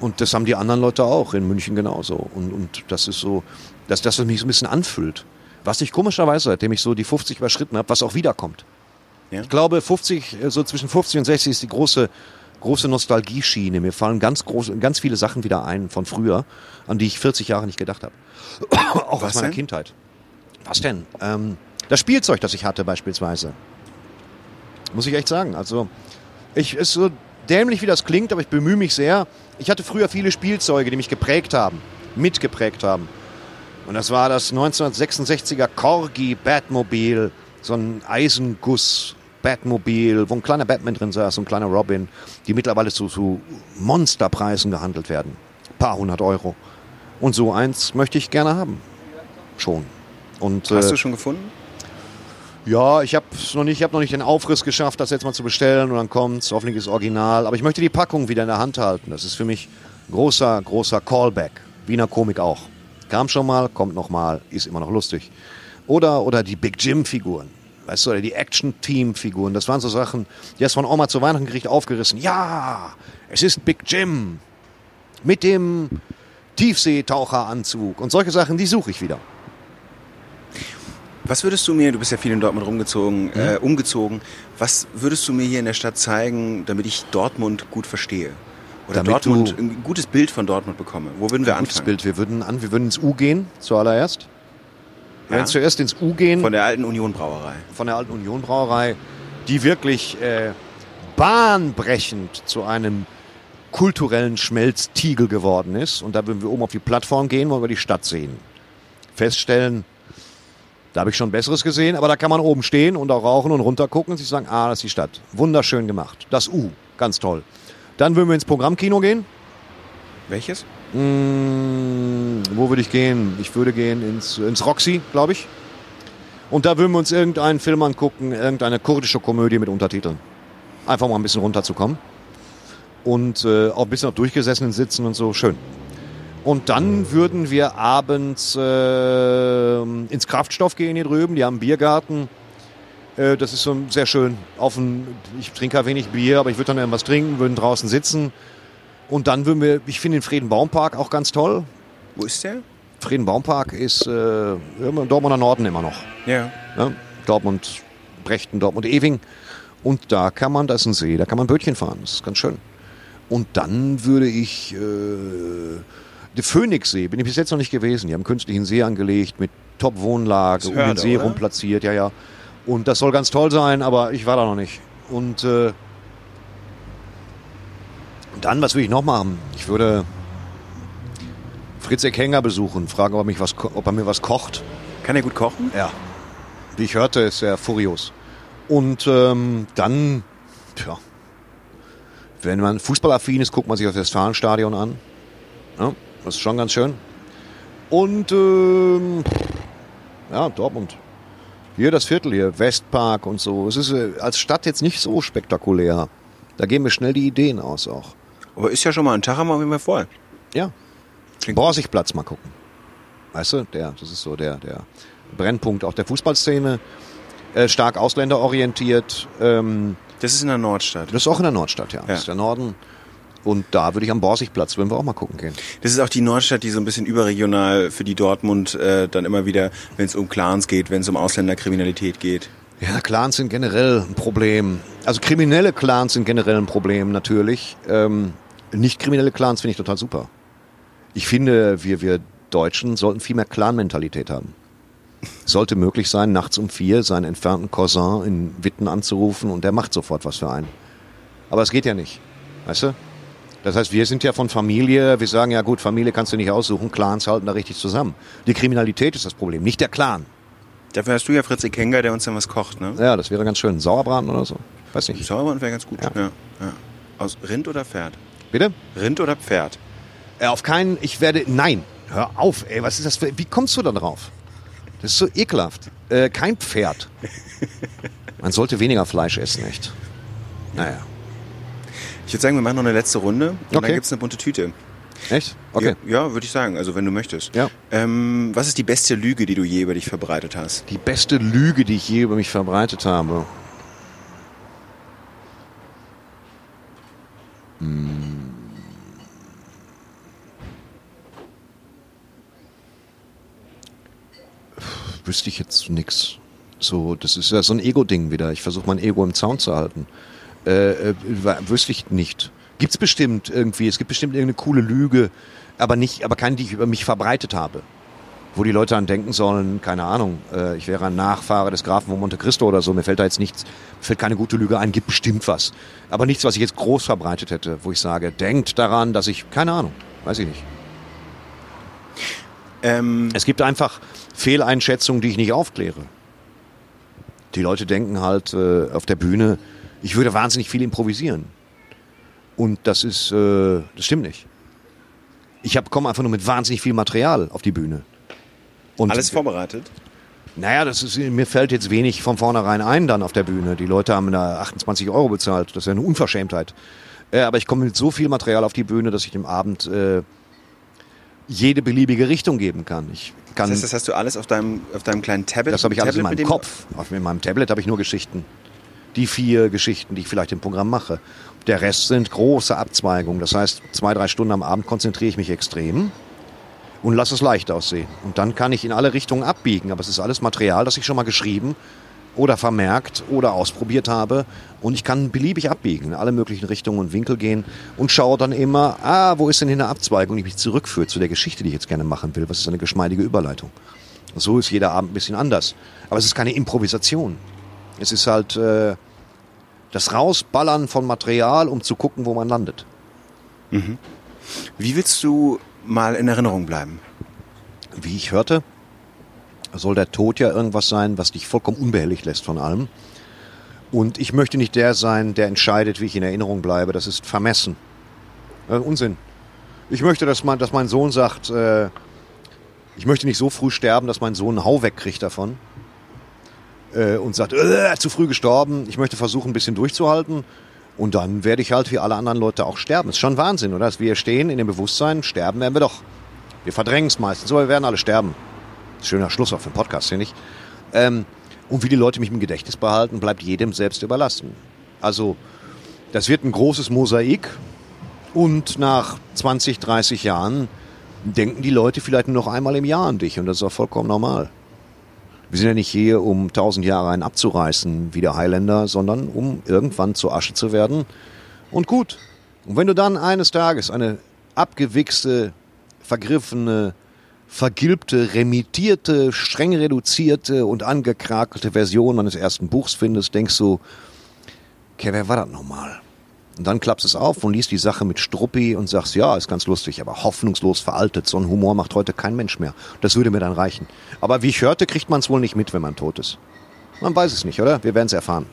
Und das haben die anderen Leute auch, in München genauso. Und, und das ist so, dass das mich so ein bisschen anfüllt. Was ich komischerweise, seitdem ich so die 50 überschritten habe, was auch wiederkommt. Ja. Ich glaube, 50, äh, so zwischen 50 und 60 ist die große, große Nostalgieschiene. Mir fallen ganz große, ganz viele Sachen wieder ein von früher, an die ich 40 Jahre nicht gedacht habe. auch Was aus meiner denn? Kindheit. Was denn? Ähm, das Spielzeug, das ich hatte beispielsweise. Muss ich echt sagen. Also, ich ist so dämlich, wie das klingt, aber ich bemühe mich sehr. Ich hatte früher viele Spielzeuge, die mich geprägt haben, mitgeprägt haben. Und das war das 1966er Corgi Batmobil, so ein Eisenguss Batmobil, wo ein kleiner Batman drin saß, so ein kleiner Robin, die mittlerweile zu, zu Monsterpreisen gehandelt werden. Paar hundert Euro. Und so eins möchte ich gerne haben. Schon. Und, Hast äh, du schon gefunden? Ja, ich habe noch nicht, ich habe noch nicht den Aufriss geschafft, das jetzt mal zu bestellen und dann kommt's. Hoffentlich ist original. Aber ich möchte die Packung wieder in der Hand halten. Das ist für mich großer, großer Callback. Wiener Komik auch. Kam schon mal, kommt noch mal, ist immer noch lustig. Oder, oder die Big Jim Figuren. Weißt du, oder die Action Team Figuren. Das waren so Sachen, die hast von Oma zu Weihnachten gekriegt, aufgerissen. Ja, es ist Big Jim. Mit dem Tiefseetaucheranzug. Und solche Sachen, die suche ich wieder. Was würdest du mir, du bist ja viel in Dortmund rumgezogen, äh, umgezogen, was würdest du mir hier in der Stadt zeigen, damit ich Dortmund gut verstehe? Oder Damit Dortmund, ein gutes Bild von Dortmund bekomme? Wo würden wir Gutes anfangen? Bild. Wir würden an, wir würden ins U gehen, zuallererst. Wir Ja. werden zuerst ins U gehen. Von der alten Union Brauerei. von der alten Union Brauerei, die wirklich äh, bahnbrechend zu einem kulturellen Schmelztiegel geworden ist. Und da würden wir oben auf die Plattform gehen, wollen wir die Stadt sehen. Feststellen, da habe ich schon Besseres gesehen, aber da kann man oben stehen und auch rauchen und runtergucken und sich sagen, ah, das ist die Stadt. Wunderschön gemacht. Das U, ganz toll. Dann würden wir ins Programmkino gehen. Welches? Mm, wo würde ich gehen? Ich würde gehen ins, ins Roxy, glaube ich. Und da würden wir uns irgendeinen Film angucken, irgendeine kurdische Komödie mit Untertiteln. Einfach mal ein bisschen runterzukommen. Und äh, auch ein bisschen auf durchgesessenen Sitzen und so. Schön. Und dann würden wir abends äh, ins Kraftstoff gehen hier drüben. Die haben einen Biergarten. Äh, das ist so sehr schön. Auf ein, ich trinke ja wenig Bier, aber ich würde dann irgendwas trinken, würden draußen sitzen. Und dann würden wir, ich finde den Friedenbaumpark auch ganz toll. Wo ist der? Friedenbaumpark ist äh, im Dortmunder Norden immer noch. Ja. Ne? Dortmund, Brechten, Dortmund, Ewing. Und da kann man, da ist ein See, da kann man Bötchen fahren. Das ist ganz schön. Und dann würde ich, äh, der Phoenixsee, bin ich bis jetzt noch nicht gewesen. Die haben künstlichen See angelegt mit Top-Wohnlage, um den See oder? rum platziert, ja, ja. Und das soll ganz toll sein, aber ich war da noch nicht. Und äh, dann, was würde ich noch machen? Ich würde Fritz Eckhenger besuchen, fragen, ob er, mich was, ob er mir was kocht. Kann er gut kochen? Ja. Wie ich hörte, ist er furios. Und ähm, dann, tja, wenn man fußballaffin ist, guckt man sich das Westfalenstadion an. Ja, das ist schon ganz schön. Und ähm, ja, Dortmund. Hier das Viertel hier, Westpark und so. Es ist äh, als Stadt jetzt nicht so spektakulär. Da gehen mir schnell die Ideen aus auch. Aber ist ja schon mal ein Tag haben wir Fall voll. Ja. Klingt- Borsigplatz mal gucken. Weißt du, der, das ist so der, der Brennpunkt auch der Fußballszene. Äh, stark ausländerorientiert. Ähm, Das ist in der Nordstadt. das ist auch in der Nordstadt, ja. Ja. Das ist der Norden. Und da würde ich am Borsigplatz, würden wir auch mal gucken gehen. Das ist auch die Nordstadt, die so ein bisschen überregional für die Dortmund äh, dann immer wieder, wenn es um Clans geht, wenn es um Ausländerkriminalität geht. Ja, Clans sind generell ein Problem. Also kriminelle Clans sind generell ein Problem, natürlich. Ähm, nicht kriminelle Clans finde ich total super. Ich finde, wir, wir Deutschen sollten viel mehr Clan-Mentalität haben. Es sollte möglich sein, nachts um vier seinen entfernten Cousin in Witten anzurufen und der macht sofort was für einen. Aber es geht ja nicht. Weißt du? Das heißt, wir sind ja von Familie, wir sagen ja gut, Familie kannst du nicht aussuchen, Clans halten da richtig zusammen. Die Kriminalität ist das Problem, nicht der Clan. Dafür hast du ja Fritzi Kenger, der uns dann was kocht, ne? Ja, das wäre ganz schön. Sauerbraten oder so? Weiß nicht. Sauerbraten wäre ganz gut. Ja. Ja. Ja. Aus Rind oder Pferd? Bitte? Rind oder Pferd? Äh, auf keinen, ich werde, nein, hör auf, ey, was ist das für, wie kommst du da drauf? Das ist so ekelhaft. Äh, kein Pferd. Man sollte weniger Fleisch essen, echt. Naja. Ich würde sagen, wir machen noch eine letzte Runde und Okay. dann gibt's eine bunte Tüte. Echt? Okay. Ja, ja würde ich sagen, also wenn du möchtest. Ja. Ähm, was ist die beste Lüge, die du je über dich verbreitet hast? Die beste Lüge, die ich je über mich verbreitet habe. Hm. Wüsste ich jetzt nix. So, das ist ja so ein Ego-Ding wieder. Ich versuche mein Ego im Zaun zu halten. Äh, äh, wüsste ich nicht. Gibt's bestimmt irgendwie. Es gibt bestimmt irgendeine coole Lüge, aber nicht, aber keine, die ich über mich verbreitet habe wo die Leute an denken sollen, keine Ahnung, äh, ich wäre ein Nachfahre des Grafen von Monte Cristo oder so, mir fällt da jetzt nichts, mir fällt keine gute Lüge ein, gibt bestimmt was. Aber nichts, was ich jetzt groß verbreitet hätte, wo ich sage, denkt daran, dass ich, keine Ahnung, weiß ich nicht. Ähm, Es gibt einfach Fehleinschätzungen, die ich nicht aufkläre. Die Leute denken halt äh, auf der Bühne, ich würde wahnsinnig viel improvisieren. Und das ist, äh, das stimmt nicht. Ich komme einfach nur mit wahnsinnig viel Material auf die Bühne. Und alles vorbereitet? Naja, das ist, mir fällt jetzt wenig von vornherein ein dann auf der Bühne. Die Leute haben da 28 Euro bezahlt. Das ist ja eine Unverschämtheit. Äh, aber ich komme mit so viel Material auf die Bühne, dass ich dem Abend äh, jede beliebige Richtung geben kann. Ich kann Das heißt, das hast du alles auf deinem, auf deinem kleinen Tablet? das habe ich alles in Tablet, meinem mit dem- Kopf. Auf in meinem Tablet habe ich nur Geschichten. Die vier Geschichten, die ich vielleicht im Programm mache. Der Rest sind große Abzweigungen. Das heißt, zwei, drei Stunden am Abend konzentriere ich mich extrem und lasse es leicht aussehen. Und dann kann ich in alle Richtungen abbiegen. Aber es ist alles Material, das ich schon mal geschrieben oder vermerkt oder ausprobiert habe. Und ich kann beliebig abbiegen, in alle möglichen Richtungen und Winkel gehen und schaue dann immer, ah, wo ist denn hier eine Abzweigung, die mich zurückführt zu der Geschichte, die ich jetzt gerne machen will. Was ist eine geschmeidige Überleitung? So ist jeder Abend ein bisschen anders. Aber es ist keine Improvisation. Es ist halt äh, das Rausballern von Material, um zu gucken, wo man landet. Wie willst du mal in Erinnerung bleiben? Wie ich hörte, soll der Tod ja irgendwas sein, was dich vollkommen unbehelligt lässt von allem. Und ich möchte nicht der sein, der entscheidet, wie ich in Erinnerung bleibe. Das ist vermessen. Äh, Unsinn. Ich möchte, dass mein, dass mein Sohn sagt, äh, ich möchte nicht so früh sterben, dass mein Sohn einen Hau wegkriegt davon. Äh, und sagt, äh, zu früh gestorben. Ich möchte versuchen, ein bisschen durchzuhalten. Und dann werde ich halt wie alle anderen Leute auch sterben. ist schon Wahnsinn, oder? Dass wir stehen in dem Bewusstsein, sterben werden wir doch. Wir verdrängen es meistens, aber wir werden alle sterben. Schöner Schluss auf den Podcast, finde ich. Ähm, und wie die Leute mich im Gedächtnis behalten, bleibt jedem selbst überlassen. Also, das wird ein großes Mosaik. Und nach 20, 30 Jahren denken die Leute vielleicht nur noch einmal im Jahr an dich. Und das ist auch vollkommen normal. Wir sind ja nicht hier, um 1000 Jahre einen abzureißen wie der Highlander, sondern um irgendwann zur Asche zu werden. Und gut. Und wenn du dann eines Tages eine abgewichste, vergriffene, vergilbte, remittierte, streng reduzierte und angekrakelte Version meines ersten Buchs findest, denkst du, okay, wer war das nochmal? Und dann klappst es auf und liest die Sache mit Struppi und sagst, ja, ist ganz lustig, aber hoffnungslos veraltet. So einen Humor macht heute kein Mensch mehr. Das würde mir dann reichen. Aber wie ich hörte, kriegt man es wohl nicht mit, wenn man tot ist. Man weiß es nicht, oder? Wir werden es erfahren.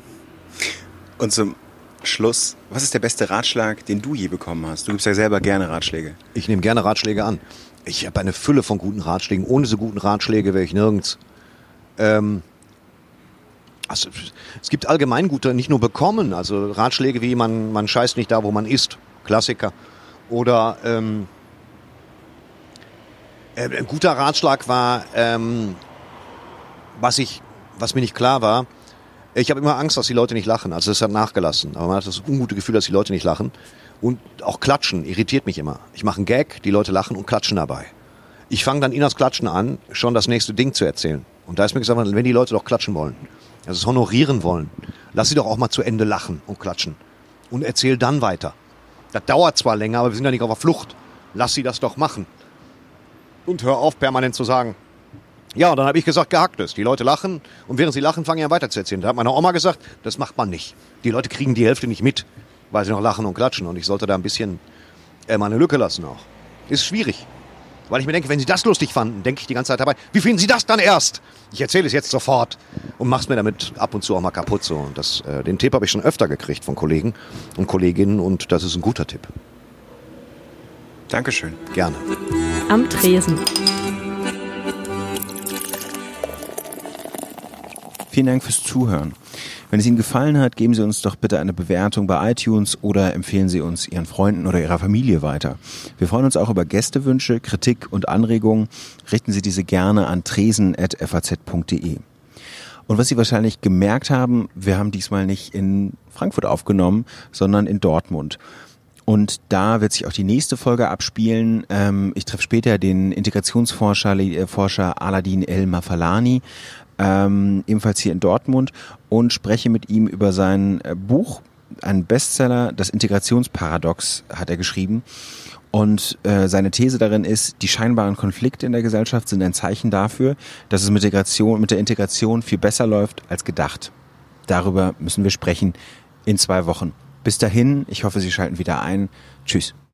Und zum Schluss, was ist der beste Ratschlag, den du je bekommen hast? Du gibst ja selber gerne Ratschläge. Ich nehme gerne Ratschläge an. Ich habe eine Fülle von guten Ratschlägen. Ohne diese guten Ratschläge wäre ich nirgends. Ähm, also, es gibt allgemein gute, nicht nur bekommen. Also Ratschläge wie man, man scheißt nicht da, wo man ist. Klassiker. Oder ähm, äh, ein guter Ratschlag war, ähm, was ich, was mir nicht klar war. Ich habe immer Angst, dass die Leute nicht lachen. Also das hat nachgelassen. Aber man hat das ungute Gefühl, dass die Leute nicht lachen. Und auch Klatschen irritiert mich immer. Ich mache einen Gag, die Leute lachen und klatschen dabei. Ich fange dann ihnen das Klatschen an, schon das nächste Ding zu erzählen. Und da ist mir gesagt, wenn die Leute doch klatschen wollen, also es honorieren wollen, lass sie doch auch mal zu Ende lachen und klatschen. Und erzähl dann weiter. Das dauert zwar länger, aber wir sind ja nicht auf der Flucht. Lass sie das doch machen. Und hör auf, permanent zu sagen, ja, und dann habe ich gesagt, gehackt ist. Die Leute lachen und während sie lachen, fangen an weiter zu erzählen. Da hat meine Oma gesagt, das macht man nicht. Die Leute kriegen die Hälfte nicht mit, weil sie noch lachen und klatschen. Und ich sollte da ein bisschen äh, mal eine Lücke lassen auch. Ist schwierig. Weil ich mir denke, wenn Sie das lustig fanden, denke ich die ganze Zeit dabei, wie finden Sie das dann erst? Ich erzähle es jetzt sofort und mach's mir damit ab und zu auch mal kaputt. So. Und das, äh, den Tipp habe ich schon öfter gekriegt von Kollegen und Kolleginnen und das ist ein guter Tipp. Dankeschön. Gerne. Am Tresen. Vielen Dank fürs Zuhören. Wenn es Ihnen gefallen hat, geben Sie uns doch bitte eine Bewertung bei iTunes oder empfehlen Sie uns Ihren Freunden oder Ihrer Familie weiter. Wir freuen uns auch über Gästewünsche, Kritik und Anregungen. Richten Sie diese gerne an tresen.faz.de. Und was Sie wahrscheinlich gemerkt haben, wir haben diesmal nicht in Frankfurt aufgenommen, sondern in Dortmund. Und da wird sich auch die nächste Folge abspielen. Ähm, ich treffe später den Integrationsforscher äh, Forscher Aladin El Mafalani ähm, ebenfalls hier in Dortmund und spreche mit ihm über sein äh, Buch, ein Bestseller, das Integrationsparadox hat er geschrieben. Und äh, seine These darin ist, die scheinbaren Konflikte in der Gesellschaft sind ein Zeichen dafür, dass es mit, Integration, mit der Integration viel besser läuft als gedacht. Darüber müssen wir sprechen in zwei Wochen. Bis dahin, ich hoffe, Sie schalten wieder ein. Tschüss.